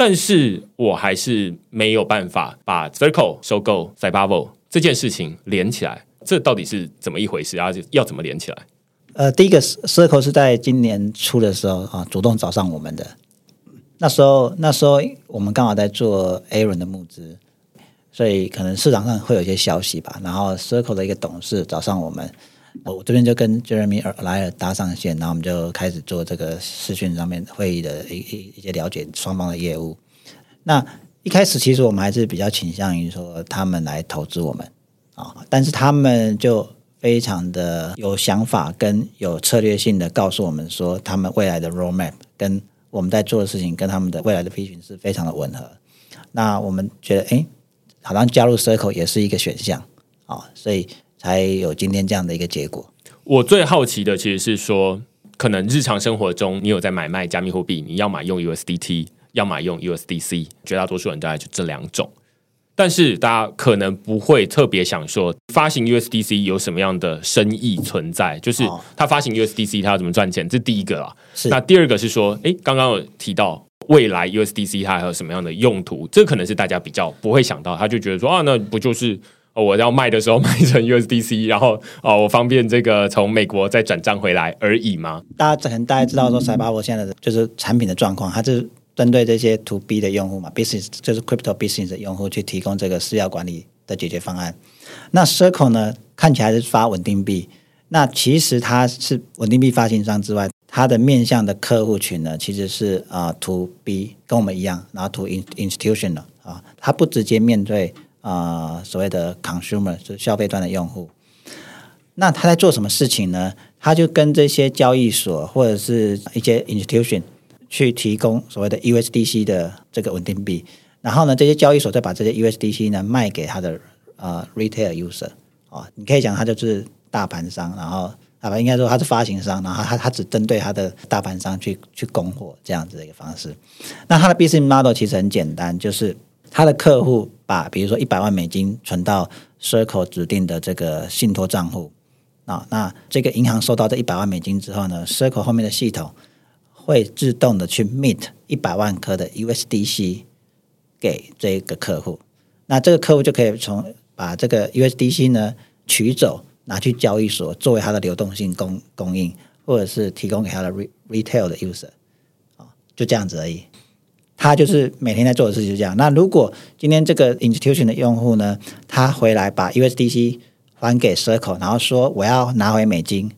但是我还是没有办法把 Circle 收购 Cybervo 这件事情连起来。这到底是怎么一回事啊？要怎么连起来？呃，第一个 Circle 是在今年初的时候啊，主动找上我们的。那时候，那时候我们刚好在做 A 轮的募资，所以可能市场上会有一些消息吧。然后 Circle 的一个董事找上我们，我这边就跟 Jeremy 莱尔搭上线，然后我们就开始做这个视讯上面会议的一一一些了解双方的业务。那一开始其实我们还是比较倾向于说他们来投资我们啊，但是他们就非常的有想法跟有策略性的告诉我们说，他们未来的 roadmap 跟我们在做的事情跟他们的未来的 vision 是非常的吻合，那我们觉得，哎，好像加入 Circle 也是一个选项啊，所以才有今天这样的一个结果。我最好奇的其实是说，可能日常生活中你有在买卖加密货币，你要么用 USDT，要么用 USDC，绝大多数人大概就这两种。但是大家可能不会特别想说，发行 USDC 有什么样的生意存在？就是他发行 USDC，他要怎么赚钱？这第一个啊。是。那第二个是说，诶，刚刚有提到未来 USDC 它还有什么样的用途？这可能是大家比较不会想到。他就觉得说啊，那不就是哦我要卖的时候 卖成 USDC，然后哦，我方便这个从美国再转账回来而已吗？大家可能大家知道说，Cybervo 现在的就是产品的状况，它是。针对这些 To B 的用户嘛，business 就是 crypto business 的用户去提供这个私钥管理的解决方案。那 Circle 呢，看起来是发稳定币，那其实它是稳定币发行商之外，它的面向的客户群呢，其实是啊、To B 跟我们一样，然后 To institutional 啊，它不直接面对啊、呃、所谓的 consumer 就是消费端的用户。那他在做什么事情呢？他就跟这些交易所或者是一些 institution。去提供所谓的 USDC 的这个稳定币，然后呢，这些交易所再把这些 USDC 呢卖给他的呃 retail user 啊、哦，你可以讲他就是大盘商，然后啊不应该说他是发行商，然后他他只针对他的大盘商去去供货这样子的一个方式。那他的 business model 其实很简单，就是他的客户把比如说一百万美金存到 Circle 指定的这个信托账户啊，那这个银行收到这一百万美金之后呢，Circle 后面的系统。会自动的去 mint 一百万颗的 USDC 给这个客户，那这个客户就可以从把这个 USDC 呢取走，拿去交易所作为它的流动性供供应，或者是提供给它的 retail 的 user 啊，就这样子而已。他就是每天在做的事情是这样。那如果今天这个 institution 的用户呢，他回来把 USDC 还给 Circle，然后说我要拿回美金，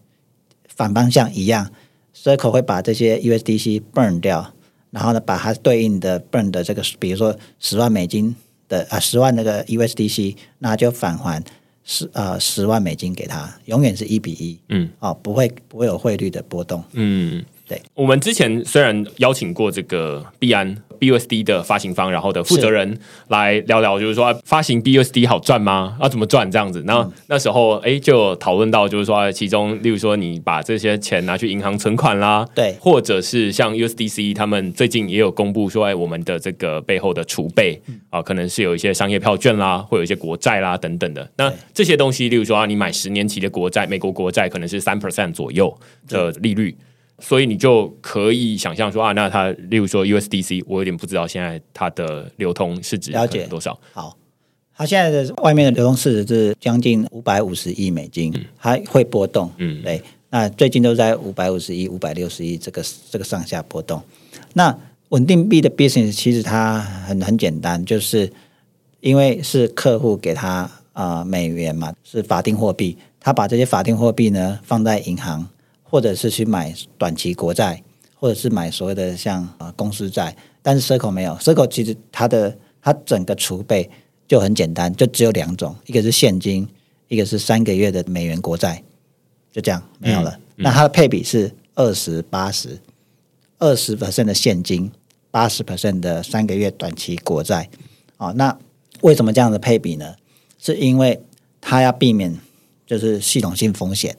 反方向一样。Circle 会把这些 USDC burn 掉，然后呢，把它对应的 burn 的这个，比如说十万美金的啊，十万那个 USDC，那就返还十呃十万美金给他，永远是一比一，嗯，哦，不会不会有汇率的波动，嗯。对，我们之前虽然邀请过这个币安 BUSD 的发行方，然后的负责人来聊聊，就是说发行 BUSD 好赚吗？要怎么赚这样子？然后那时候哎，就讨论到就是说，其中例如说你把这些钱拿去银行存款啦，对，或者是像 USDC 他们最近也有公布说，哎，我们的这个背后的储备啊，可能是有一些商业票券啦，会有一些国债啦等等的。那这些东西，例如说啊，你买十年期的国债，美国国债可能是三 percent 左右的利率。所以你就可以想象说啊，那它例如说 USDC，我有点不知道现在它的流通市值了解多少。好，它现在的外面的流通市值是将近五百五十亿美金，嗯，它会波动，嗯，对。那最近都在五百五十亿、五百六十亿这个这个上下波动。那稳定币的 business 其实它很很简单，就是因为是客户给他啊、呃、美元嘛，是法定货币，他把这些法定货币呢放在银行，或者是去买短期国债，或者是买所谓的像啊公司债。但是 Circle 没有，Circle 其实它的它整个储备就很简单，就只有两种，一个是现金，一个是三个月的美元国债。就这样没有了。那它的配比是二十八十，二十 percent 的现金，八十 percent 的三个月短期国债。哦，那为什么这样的配比呢？是因为它要避免就是系统性风险。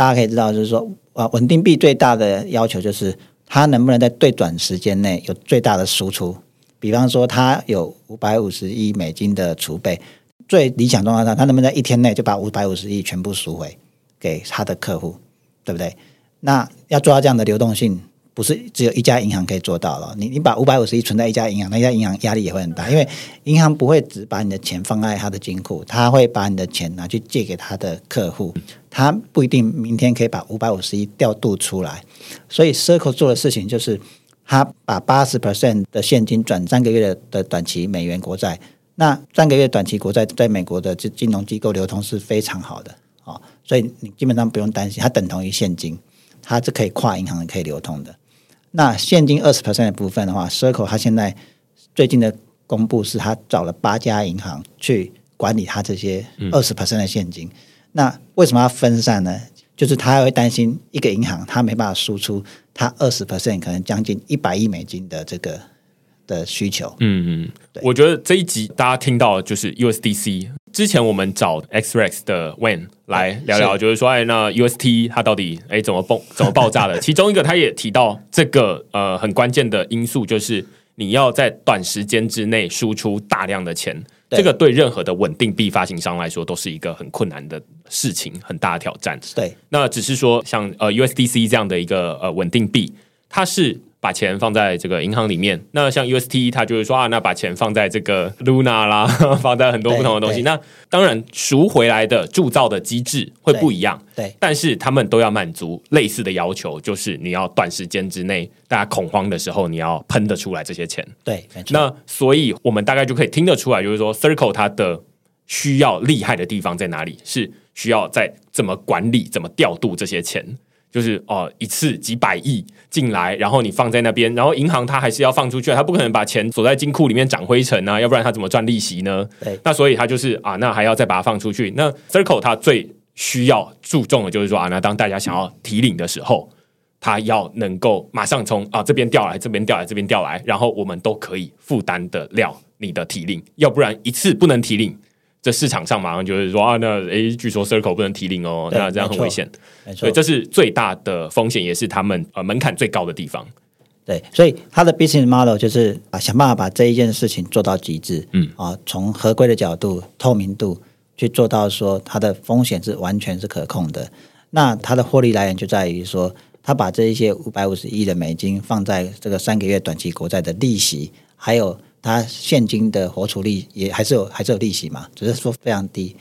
大家可以知道，就是说啊，稳定币最大的要求就是它能不能在最短时间内有最大的输出。比方说，它有五百五十亿美金的储备，最理想状况下，它能不能在一天内就把五百五十亿全部赎回？给他的客户，对不对？那要做到这样的流动性，不是只有一家银行可以做到了。你你把五百五十亿存在一家银行，那家银行压力也会很大，因为银行不会只把你的钱放在他的金库，他会把你的钱拿去借给他的客户，他不一定明天可以把五百五十亿调度出来。所以 Circle 做的事情就是，他把八十 percent 的现金转三个月的的短期美元国债，那三个月短期国债在美国的金金融机构流通是非常好的。所以你基本上不用担心，它等同于现金，它是可以跨银行可以流通的。那现金二十 percent 的部分的话，Circle 它现在最近的公布是，它找了八家银行去管理它这些二十 percent 的现金。嗯、那为什么要分散呢？就是他还会担心一个银行他没办法输出他二十 percent 可能将近一百亿美金的这个的需求。嗯嗯，对我觉得这一集大家听到就是 USDC。之前我们找 XREX 的 Wayne 来聊聊，就是说，哎，那 UST 它到底哎怎么爆怎么爆炸的？其中一个他也提到这个呃很关键的因素，就是你要在短时间之内输出大量的钱，这个对任何的稳定币发行商来说都是一个很困难的事情，很大的挑战。对，那只是说像呃 USDC 这样的一个呃稳定币，它是。把钱放在这个银行里面，那像 UST 它就是说啊，那把钱放在这个 Luna 啦，放在很多不同的东西。那当然赎回来的铸造的机制会不一样，对，对但是他们都要满足类似的要求，就是你要短时间之内，大家恐慌的时候，你要喷得出来这些钱。对，那所以我们大概就可以听得出来，就是说 Circle 它的需要厉害的地方在哪里？是需要在怎么管理、怎么调度这些钱。就是哦，一次几百亿进来，然后你放在那边，然后银行它还是要放出去，它不可能把钱锁在金库里面长灰尘啊，要不然它怎么赚利息呢？对，那所以它就是啊，那还要再把它放出去。那 Circle 它最需要注重的就是说啊，那当大家想要提领的时候，它要能够马上从啊这边调来，这边调来，这边调来，然后我们都可以负担得了你的提领，要不然一次不能提领。这市场上马上就是说啊，那诶，据说 Circle 不能提零哦，那这样很危险。所以这是最大的风险，也是他们呃门槛最高的地方。对，所以他的 business model 就是啊，想办法把这一件事情做到极致。嗯啊，从合规的角度、透明度去做到说，它的风险是完全是可控的。那它的获利来源就在于说，他把这一些五百五十亿的美金放在这个三个月短期国债的利息，还有。它现金的活储利也还是有，还是有利息嘛，只是说非常低。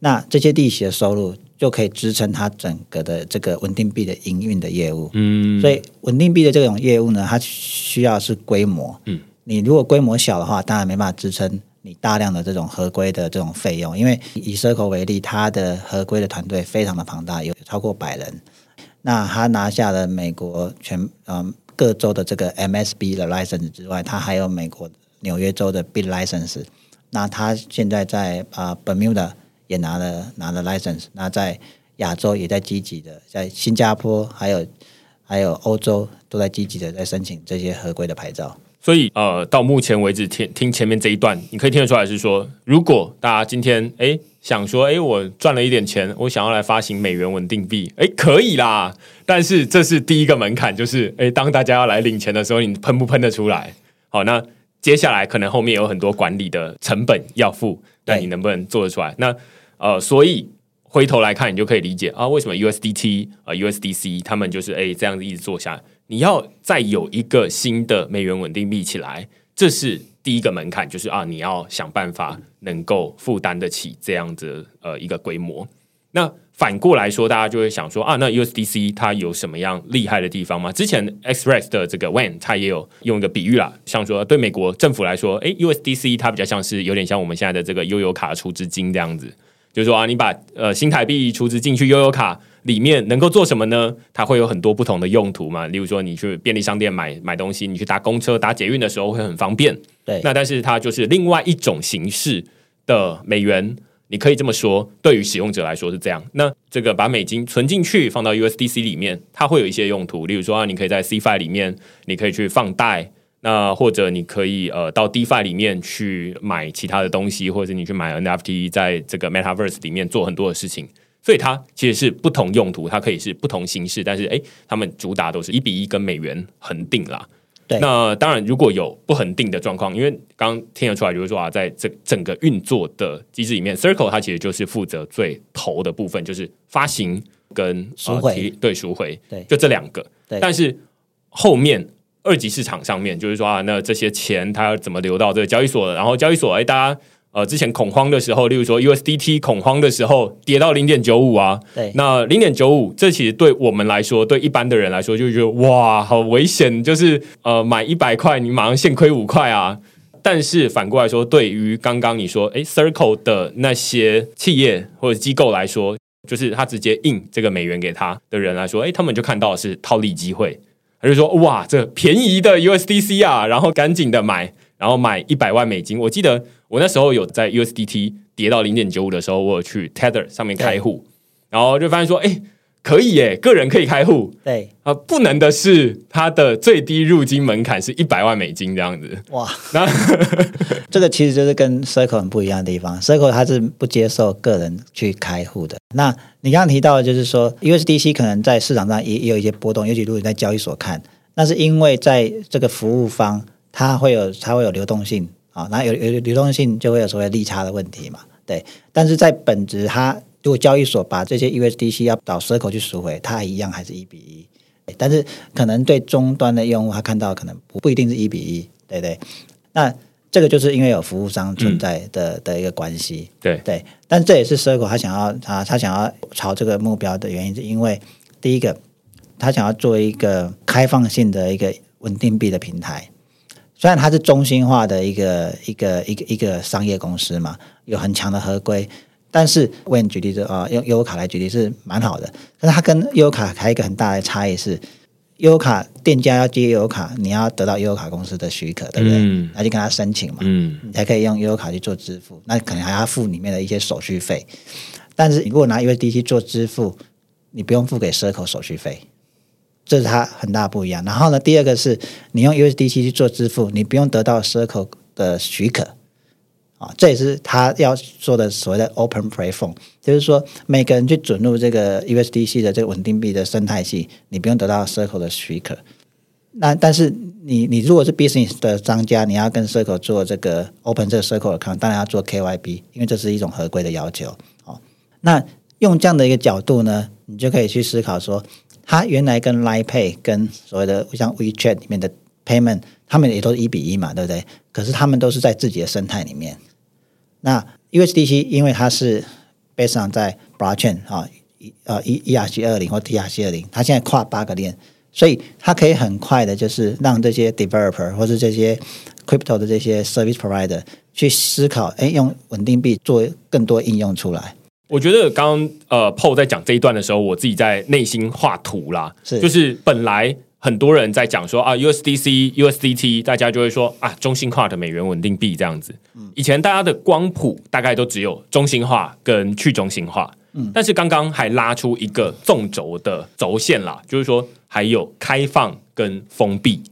那这些利息的收入就可以支撑它整个的这个稳定币的营运的业务。嗯，所以稳定币的这种业务呢，它需要是规模。嗯，你如果规模小的话，当然没办法支撑你大量的这种合规的这种费用。因为以 Circle 为例，它的合规的团队非常的庞大，有超过百人。那他拿下了美国全嗯各州的这个 MSB 的 license 之外，他还有美国。纽约州的 B license，那他现在在啊 Bermuda 也拿了拿了 license，那在亚洲也在积极的，在新加坡还有还有欧洲都在积极的在申请这些合规的牌照。所以呃，到目前为止听听前面这一段，你可以听得出来是说，如果大家今天诶想说诶我赚了一点钱，我想要来发行美元稳定币，诶可以啦，但是这是第一个门槛，就是诶当大家要来领钱的时候，你喷不喷得出来？好，那。接下来可能后面有很多管理的成本要付，那你能不能做得出来？那呃，所以回头来看，你就可以理解啊，为什么 USDT 啊、呃、USDC 他们就是哎这样子一直做下来。你要再有一个新的美元稳定币起来，这是第一个门槛，就是啊，你要想办法能够负担得起这样子呃一个规模。那反过来说，大家就会想说啊，那 USDC 它有什么样厉害的地方吗？之前 Express 的这个 Wayne 他也有用一个比喻啦，像说对美国政府来说，诶，USDC 它比较像是有点像我们现在的这个悠游卡储值金这样子，就是说啊，你把呃新台币储值进去悠游卡里面，能够做什么呢？它会有很多不同的用途嘛，例如说你去便利商店买买东西，你去搭公车、搭捷运的时候会很方便。对，那但是它就是另外一种形式的美元。你可以这么说，对于使用者来说是这样。那这个把美金存进去，放到 USDC 里面，它会有一些用途。例如说，你可以在 Cfi 里面，你可以去放贷，那或者你可以呃到 DeFi 里面去买其他的东西，或者你去买 NFT，在这个 Metaverse 里面做很多的事情。所以它其实是不同用途，它可以是不同形式，但是诶，他们主打都是一比一跟美元恒定啦。对，那当然，如果有不恒定的状况，因为刚刚听得出来，就是说啊，在这整个运作的机制里面，Circle 它其实就是负责最头的部分，就是发行跟赎回，呃、对赎回，对，就这两个。对，但是后面二级市场上面，就是说啊，那这些钱它要怎么流到这个交易所？然后交易所哎，大家。呃，之前恐慌的时候，例如说 USDT 恐慌的时候跌到零点九五啊，对，那零点九五，这其实对我们来说，对一般的人来说，就觉得哇，好危险，就是呃，买一百块，你马上现亏五块啊。但是反过来说，对于刚刚你说，诶，Circle 的那些企业或者机构来说，就是他直接印这个美元给他的人来说，诶，他们就看到的是套利机会，他就说哇，这便宜的 USDC 啊，然后赶紧的买。然后买一百万美金，我记得我那时候有在 USDT 跌到零点九五的时候，我有去 Tether 上面开户，然后就发现说，哎，可以耶，个人可以开户。对啊，不能的是它的最低入金门槛是一百万美金这样子。哇，那 这个其实就是跟 Circle 很不一样的地方，Circle 它是不接受个人去开户的。那你刚刚提到的就是说，USDC 可能在市场上也也有一些波动，尤其如果你在交易所看，那是因为在这个服务方。它会有，它会有流动性啊，那有有流动性就会有所谓利差的问题嘛，对。但是在本质，它如果交易所把这些 USDC 要找 Circle 去赎回，它一样还是一比一。但是可能对终端的用户，他看到可能不不一定是一比一，对对。那这个就是因为有服务商存在的、嗯、的一个关系，对对。但这也是 Circle 他想要啊他想要朝这个目标的原因，是因为第一个，他想要做一个开放性的一个稳定币的平台。虽然它是中心化的一个一个一个一个商业公司嘛，有很强的合规，但是为你举例子啊，用优游卡来举例是蛮好的。但是它跟优游卡还有一个很大的差异是，优游卡店家要接优游卡，你要得到优游卡公司的许可，对不对？嗯。那就跟他申请嘛，嗯，你才可以用优游卡去做支付。那可能还要付里面的一些手续费。但是你如果拿 USDT 做支付，你不用付给 Circle 手续费。这是它很大不一样。然后呢，第二个是你用 USDC 去做支付，你不用得到 Circle 的许可啊，这也是他要做的所谓的 Open Platform，就是说每个人去准入这个 USDC 的这个稳定币的生态系，你不用得到 Circle 的许可。那但是你你如果是 Business 的商家，你要跟 Circle 做这个 Open 这个 Circle account，当然要做 KYB，因为这是一种合规的要求。哦，那用这样的一个角度呢，你就可以去思考说。它原来跟 Line Pay 跟所谓的像 WeChat 里面的 Payment，他们也都是一比一嘛，对不对？可是他们都是在自己的生态里面。那 USDC 因为它是 based on 在 Blockchain 啊，一呃 ERC 二零或 TRC 二零，它现在跨八个链，所以它可以很快的，就是让这些 Developer 或是这些 Crypto 的这些 Service Provider 去思考，哎，用稳定币做更多应用出来。我觉得刚刚呃，Paul 在讲这一段的时候，我自己在内心画图啦，是。就是本来很多人在讲说啊，USDC、USDT，大家就会说啊，中心化的美元稳定币这样子。嗯，以前大家的光谱大概都只有中心化跟去中心化，嗯，但是刚刚还拉出一个纵轴的轴线啦，就是说还有开放跟封闭，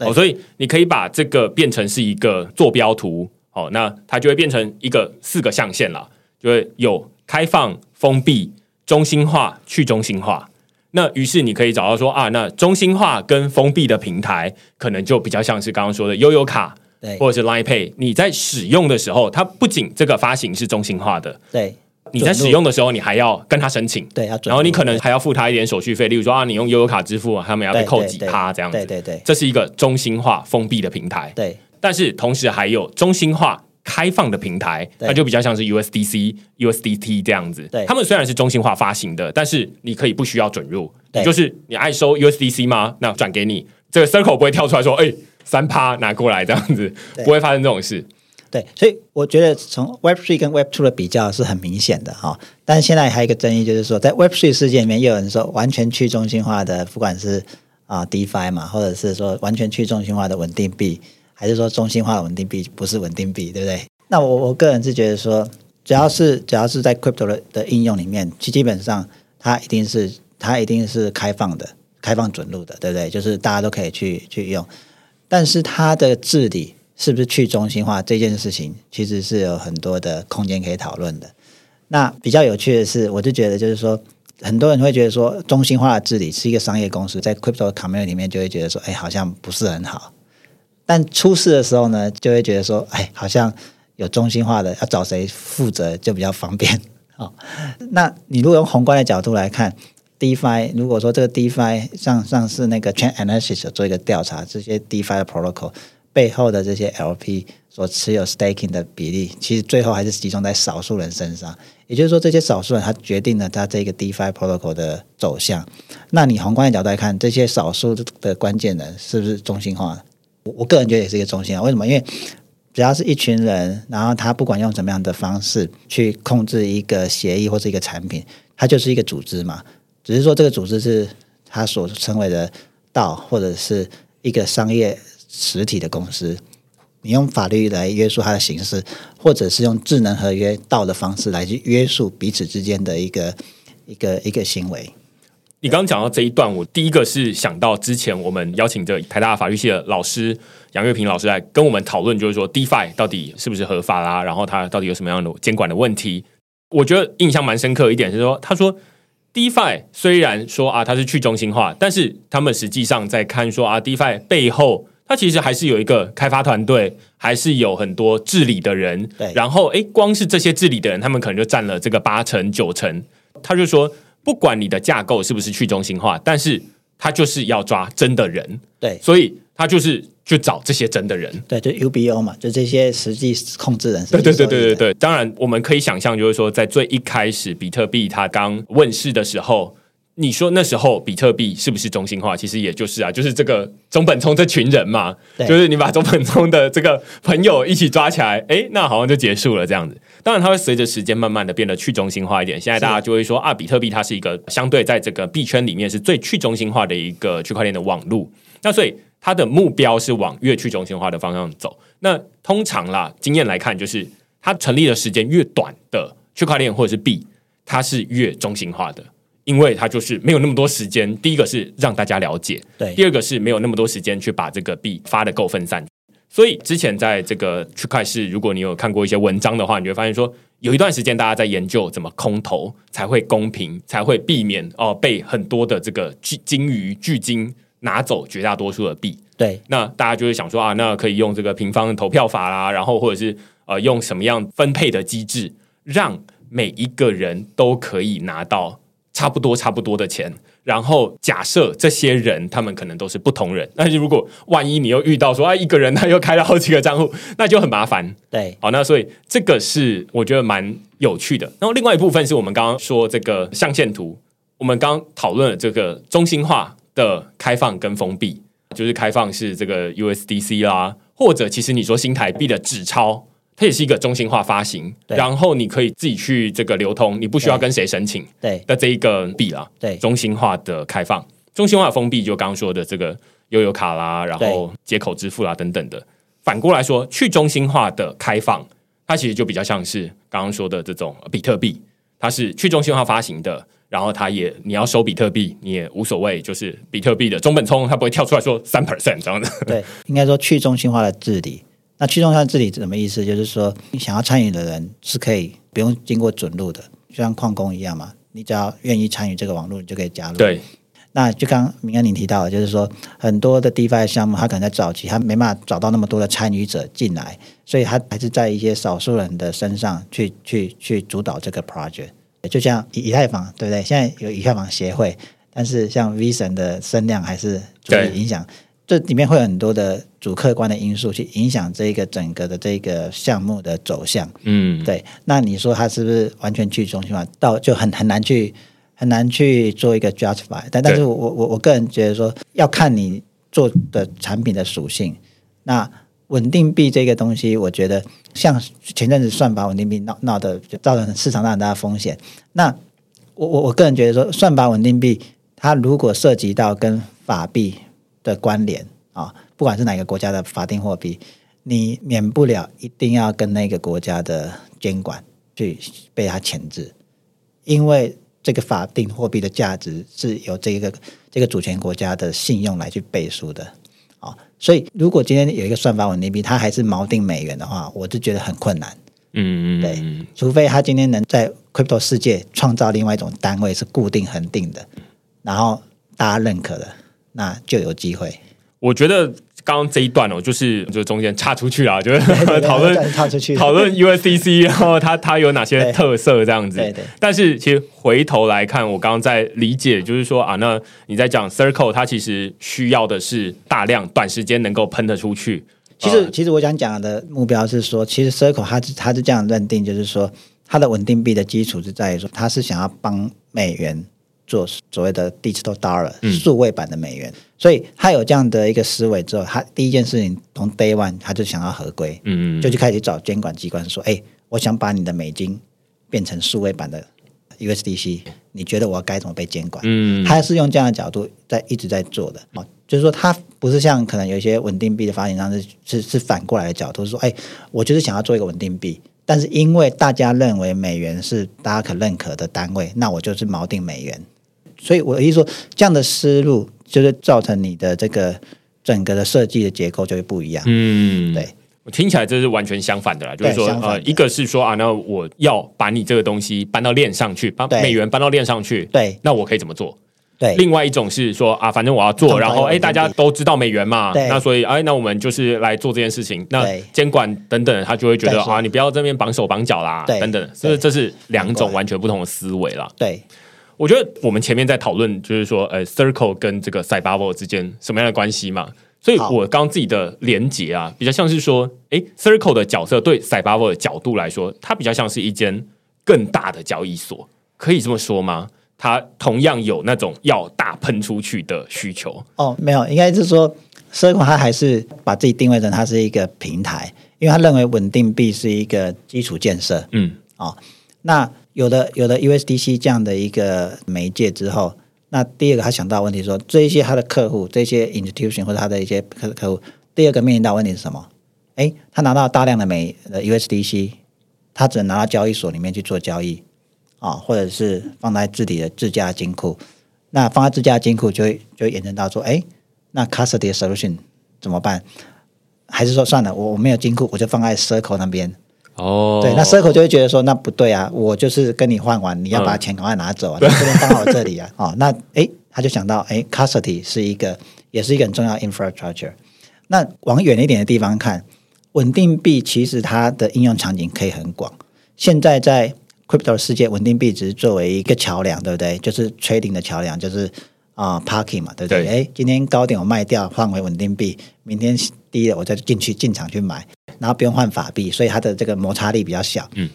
哦，所以你可以把这个变成是一个坐标图，哦，那它就会变成一个四个象限啦，就会有。开放、封闭、中心化、去中心化，那于是你可以找到说啊，那中心化跟封闭的平台，可能就比较像是刚刚说的悠游卡，对，或者是 Line Pay。你在使用的时候，它不仅这个发行是中心化的，对，你在使用的时候，你还要跟他申请，对，然后你可能还要付他一点手续费，例如说啊，你用悠游卡支付，他们要被扣几趴这样子，对对对，这是一个中心化封闭的平台，对，但是同时还有中心化开放的平台，那就比较像是 USDC、USDT 这样子，对，他们虽然是中心化发行的，但是你可以不需要准入，就是你爱收 USDC 吗？那转给你，这个 Circle 不会跳出来说，哎，三趴拿过来这样子，不会发生这种事。对，所以我觉得从 Web Three 跟 Web Two 的比较是很明显的哈。但是现在还有一个争议，就是说在 Web Three 世界里面，又有人说完全去中心化的，不管是啊 DeFi 嘛，或者是说完全去中心化的稳定币，还是说中心化的稳定币不是稳定币，对不对？那我我个人是觉得说，只要是只要是在 Crypto 的应用里面，其基本上它一定是它一定是开放的，开放准入的，对不对？就是大家都可以去去用，但是它的治理。是不是去中心化这件事情，其实是有很多的空间可以讨论的。那比较有趣的是，我就觉得就是说，很多人会觉得说，中心化的治理是一个商业公司，在 crypto community 里面就会觉得说，哎，好像不是很好。但出事的时候呢，就会觉得说，哎，好像有中心化的要找谁负责就比较方便。哦，那你如果用宏观的角度来看，DeFi，如果说这个 DeFi 上上次那个 Chain Analysis 做一个调查，这些 DeFi 的 protocol。背后的这些 LP 所持有 staking 的比例，其实最后还是集中在少数人身上。也就是说，这些少数人他决定了他这个 DeFi protocol 的走向。那你宏观的角度来看，这些少数的关键人是不是中心化？我个人觉得也是一个中心啊。为什么？因为只要是一群人，然后他不管用怎么样的方式去控制一个协议或是一个产品，它就是一个组织嘛。只是说这个组织是他所称为的道，或者是一个商业。实体的公司，你用法律来约束它的形式，或者是用智能合约道的方式来去约束彼此之间的一个一个一个行为。你刚刚讲到这一段，我第一个是想到之前我们邀请这台大法律系的老师杨月平老师来跟我们讨论，就是说 DeFi 到底是不是合法啦，然后它到底有什么样的监管的问题？我觉得印象蛮深刻一点是说，他说 DeFi 虽然说啊它是去中心化，但是他们实际上在看说啊 DeFi 背后。它其实还是有一个开发团队，还是有很多治理的人。对，然后诶，光是这些治理的人，他们可能就占了这个八成九成。他就说，不管你的架构是不是去中心化，但是他就是要抓真的人。对，所以他就是去找这些真的人。对，就 UBO 嘛，就这些实际控制人。对对对对对对。当然，我们可以想象，就是说，在最一开始，比特币它刚问世的时候。你说那时候比特币是不是中心化？其实也就是啊，就是这个中本聪这群人嘛，就是你把中本聪的这个朋友一起抓起来，诶，那好像就结束了这样子。当然，它会随着时间慢慢的变得去中心化一点。现在大家就会说啊，比特币它是一个相对在这个币圈里面是最去中心化的一个区块链的网路。那所以它的目标是往越去中心化的方向走。那通常啦，经验来看，就是它成立的时间越短的区块链或者是币，它是越中心化的。因为它就是没有那么多时间，第一个是让大家了解，对，第二个是没有那么多时间去把这个币发的够分散。所以之前在这个区块市，如果你有看过一些文章的话，你就会发现说，有一段时间大家在研究怎么空投才会公平，才会避免哦被很多的这个巨鲸鱼巨鲸拿走绝大多数的币。对，那大家就会想说啊，那可以用这个平方投票法啦，然后或者是呃用什么样分配的机制，让每一个人都可以拿到。差不多差不多的钱，然后假设这些人他们可能都是不同人，但是如果万一你又遇到说啊一个人他又开了好几个账户，那就很麻烦。对，好，那所以这个是我觉得蛮有趣的。然后另外一部分是我们刚刚说这个象限图，我们刚讨论了这个中心化的开放跟封闭，就是开放是这个 USDC 啦，或者其实你说新台币的纸钞。它也是一个中心化发行，然后你可以自己去这个流通，你不需要跟谁申请。对的，这一个币啦，对中心化的开放，中心化封闭，就刚刚说的这个悠游卡啦，然后接口支付啦等等的。反过来说，去中心化的开放，它其实就比较像是刚刚说的这种比特币，它是去中心化发行的，然后它也你要收比特币，你也无所谓，就是比特币的中本聪，它不会跳出来说三 percent 这样的。对，应该说去中心化的治理。那去中心化治理什么意思？就是说，你想要参与的人是可以不用经过准入的，就像矿工一样嘛。你只要愿意参与这个网络，你就可以加入。对。那就刚明安你提到的，就是说很多的 DeFi 项目，它可能在早期它没办法找到那么多的参与者进来，所以它还是在一些少数人的身上去去去主导这个 project。就像以以太坊，对不对？现在有以太坊协会，但是像 V 神的声量还是足以影响。这里面会有很多的主客观的因素去影响这个整个的这个项目的走向。嗯，对。那你说它是不是完全去中心化？到就很很难去很难去做一个 justify。但但是我我我个人觉得说，要看你做的产品的属性。那稳定币这个东西，我觉得像前阵子算法稳定币闹闹的，就造成市场上很大的风险。那我我我个人觉得说，算法稳定币它如果涉及到跟法币。的关联啊，不管是哪个国家的法定货币，你免不了一定要跟那个国家的监管去被它钳制，因为这个法定货币的价值是由这个这个主权国家的信用来去背书的啊，所以如果今天有一个算法稳定币，它还是锚定美元的话，我就觉得很困难。嗯嗯，对，除非他今天能在 crypto 世界创造另外一种单位是固定恒定的，然后大家认可的。那就有机会。我觉得刚刚这一段哦，就是就中间插出去啊，就是讨论插出去讨论 USDC，然后它它有哪些特色这样子。对对。但是其实回头来看，我刚刚在理解，就是说啊，那你在讲 Circle，它其实需要的是大量短时间能够喷得出去。其实其实我想讲的目标是说，其实 Circle 它是它是这样认定，就是说它的稳定币的基础是在于说，它是想要帮美元。做所谓的 digital dollar 数位版的美元，嗯、所以他有这样的一个思维之后，他第一件事情从 day one 他就想要合规，嗯，就去开始找监管机关说，哎、欸，我想把你的美金变成数位版的 USDC，你觉得我该怎么被监管？嗯，他是用这样的角度在一直在做的，哦，就是说他不是像可能有一些稳定币的发行商是是是反过来的角度，是说，哎、欸，我就是想要做一个稳定币，但是因为大家认为美元是大家可认可的单位，那我就是锚定美元。所以我的意思说，这样的思路就是造成你的这个整个的设计的结构就会不一样。嗯，对，我听起来这是完全相反的啦。就是说，呃，一个是说啊，那我要把你这个东西搬到链上去，把美元搬到链上去。对，那我可以怎么做？对。另外一种是说啊，反正我要做，然后哎，大家都知道美元嘛，那所以哎，那我们就是来做这件事情。那监管等等，他就会觉得啊，你不要这边绑手绑脚啦，等等。所以这是两种完全不同的思维啦。对。我觉得我们前面在讨论，就是说，呃，Circle 跟这个 Cybabble 之间什么样的关系嘛？所以我刚刚自己的连结啊，比较像是说，诶，Circle 的角色对 Cybabble 的角度来说，它比较像是一间更大的交易所，可以这么说吗？它同样有那种要大喷出去的需求。哦，没有，应该是说 Circle 它还是把自己定位成它是一个平台，因为他认为稳定币是一个基础建设。嗯，哦，那。有的有的 USDC 这样的一个媒介之后，那第二个他想到问题说，这一些他的客户，这些 institution 或者他的一些客客户，第二个面临到问题是什么？诶，他拿到大量的美的 USDC，他只能拿到交易所里面去做交易啊，或者是放在自己的自家金库。那放在自家金库就会就会衍生到说，诶，那 custody solution 怎么办？还是说算了，我我没有金库，我就放在 Circle 那边。哦，对，那 Circle 就会觉得说，那不对啊，我就是跟你换完，你要把钱赶快拿走啊，嗯、这边放我这里啊，哦，那诶，他就想到，诶，custody 是一个，也是一个很重要 infrastructure。那往远一点的地方看，稳定币其实它的应用场景可以很广。现在在 crypto 世界，稳定币只是作为一个桥梁，对不对？就是 trading 的桥梁，就是啊、呃、parking 嘛，对不对？哎，今天高点我卖掉，换回稳定币，明天低了我再进去进场去买。然后不用换法币，所以它的这个摩擦力比较小。嗯，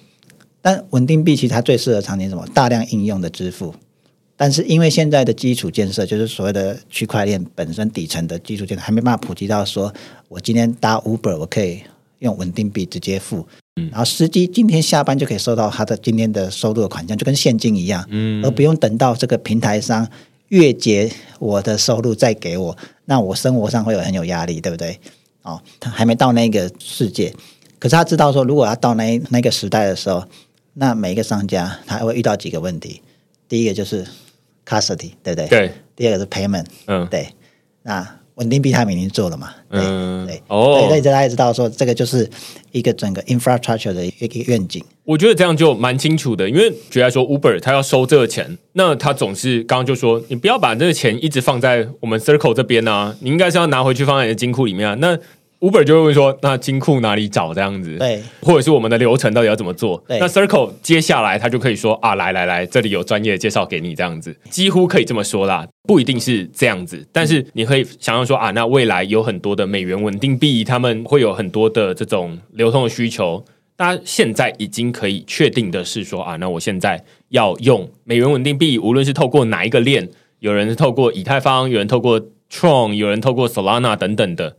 但稳定币其实它最适合场景是什么？大量应用的支付。但是因为现在的基础建设，就是所谓的区块链本身底层的基础建设，还没办法普及到说，我今天搭 Uber 我可以用稳定币直接付。嗯，然后司机今天下班就可以收到他的今天的收入的款项，就跟现金一样。嗯，而不用等到这个平台商月结我的收入再给我，那我生活上会有很有压力，对不对？哦，他还没到那个世界，可是他知道说，如果要到那那个时代的时候，那每一个商家他会遇到几个问题。第一个就是 custody，对不对？对。第二个是 payment，嗯，对。那稳定币他们已经做了嘛？嗯，对，哦，所以大家也知道说，这个就是一个整个 infrastructure 的一个愿景。我觉得这样就蛮清楚的，因为举例来说，Uber 他要收这个钱，那他总是刚刚就说，你不要把这个钱一直放在我们 Circle 这边啊，你应该是要拿回去放在你的金库里面啊。那 Uber 就会问说：“那金库哪里找这样子？对，或者是我们的流程到底要怎么做？对那 Circle 接下来他就可以说啊，来来来，这里有专业介绍给你这样子，几乎可以这么说啦，不一定是这样子，但是你可以想象说啊，那未来有很多的美元稳定币，他们会有很多的这种流通的需求。大家现在已经可以确定的是说啊，那我现在要用美元稳定币，无论是透过哪一个链，有人是透过以太坊，有人透过 Tron，有人透过 Solana 等等的。”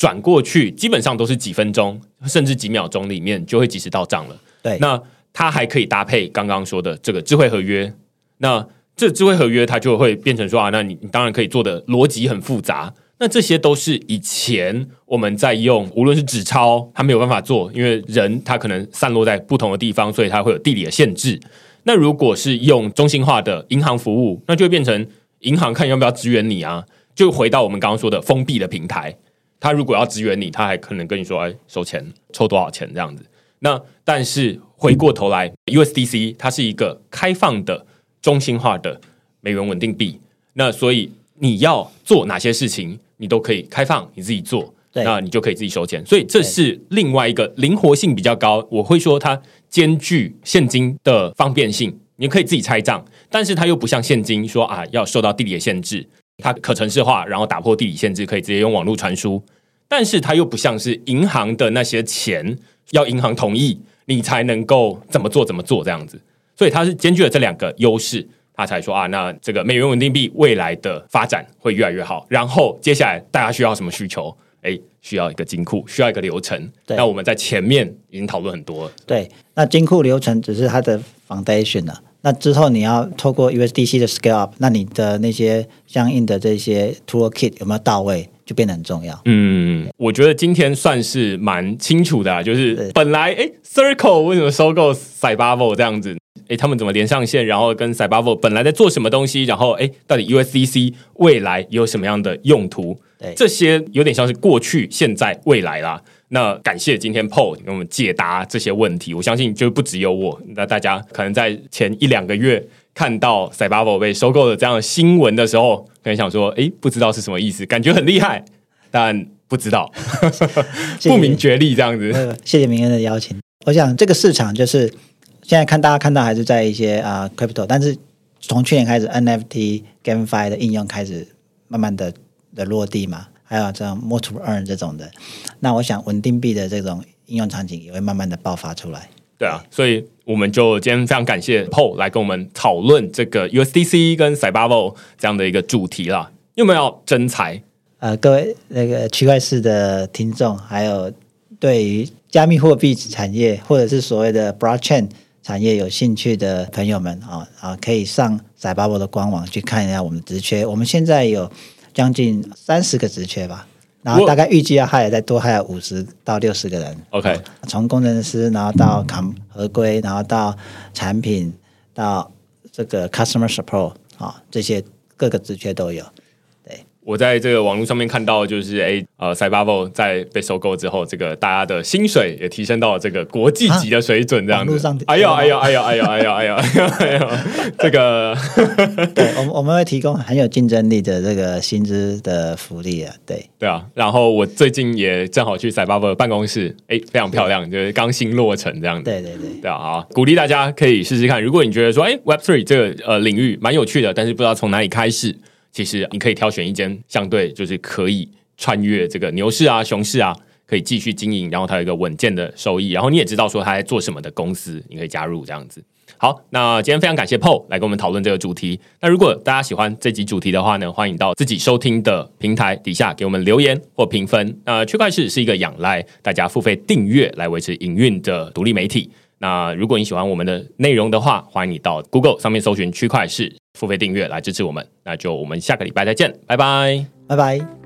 转过去基本上都是几分钟，甚至几秒钟里面就会及时到账了。对，那它还可以搭配刚刚说的这个智慧合约。那这智慧合约它就会变成说啊，那你你当然可以做的逻辑很复杂。那这些都是以前我们在用，无论是纸钞，它没有办法做，因为人他可能散落在不同的地方，所以它会有地理的限制。那如果是用中心化的银行服务，那就会变成银行看要不要支援你啊，就回到我们刚刚说的封闭的平台。他如果要支援你，他还可能跟你说：“哎，收钱，抽多少钱这样子。”那但是回过头来，USDC 它是一个开放的、中心化的美元稳定币。那所以你要做哪些事情，你都可以开放你自己做，那你就可以自己收钱。所以这是另外一个灵活性比较高。我会说它兼具现金的方便性，你可以自己拆账，但是它又不像现金说啊要受到地理的限制。它可程式化，然后打破地理限制，可以直接用网络传输。但是它又不像是银行的那些钱，要银行同意你才能够怎么做怎么做这样子。所以它是兼具了这两个优势，他才说啊，那这个美元稳定币未来的发展会越来越好。然后接下来大家需要什么需求？哎，需要一个金库，需要一个流程。对那我们在前面已经讨论很多了。对，那金库流程只是它的 foundation 了。那之后你要透过 USDC 的 scale up，那你的那些相应的这些 toolkit 有没有到位，就变得很重要。嗯，我觉得今天算是蛮清楚的啊，就是本来哎，Circle 为什么收购 Cybavo 这样子？哎，他们怎么连上线？然后跟 Cybavo 本来在做什么东西？然后哎，到底 USDC 未来有什么样的用途？对，这些有点像是过去、现在、未来啦。那感谢今天 Paul 给我们解答这些问题，我相信就不只有我，那大家可能在前一两个月看到 Cybavo 被收购的这样的新闻的时候，可能想说，哎，不知道是什么意思，感觉很厉害，但不知道，不明觉厉这样子。谢谢明恩的邀请。我想这个市场就是现在看大家看到还是在一些啊、crypto，但是从去年开始 NFT GameFi 的应用开始慢慢的的落地嘛。还有这样 More to Earn 这种的，那我想稳定币的这种应用场景也会慢慢的爆发出来。对啊，所以我们就今天非常感谢 Paul 来跟我们讨论这个 USDC 跟 Cybavo 这样的一个主题啦。有没有要征才？呃，各位那个区块市的听众，还有对于加密货币产业或者是所谓的 Blockchain 产业有兴趣的朋友们啊啊，可以上 Cybavo 的官网去看一下我们的职缺。我们现在有。将近三十个职缺吧，然后大概预计要还再多还有五十到六十个人。OK，从工程师，然后到康合规，然后到产品，到这个 customer support 啊，这些各个职缺都有。我在这个网络上面看到，就是哎，呃，Cybavo 在被收购之后，这个大家的薪水也提升到了这个国际级的水准，这样子。啊、哎呦，哎呦，哎呦，哎呦，哎呦，哎呦，哎呦，这个，对，我们我们会提供很有竞争力的这个薪资的福利啊，对，对啊。然后我最近也正好去 Cybavo 的办公室，哎，非常漂亮，就是刚新落成这样子。对对对，对啊，好，鼓励大家可以试试看。如果你觉得说，哎，Web Three 这个呃领域蛮有趣的，但是不知道从哪里开始。其实你可以挑选一间相对就是可以穿越这个牛市啊、熊市啊，可以继续经营，然后它有一个稳健的收益，然后你也知道说它在做什么的公司，你可以加入这样子。好，那今天非常感谢 Paul 来跟我们讨论这个主题。那如果大家喜欢这集主题的话呢，欢迎到自己收听的平台底下给我们留言或评分。那区块市是一个仰赖大家付费订阅来维持营运的独立媒体。那如果你喜欢我们的内容的话，欢迎你到 Google 上面搜寻区块式付费订阅来支持我们。那就我们下个礼拜再见，拜拜，拜拜。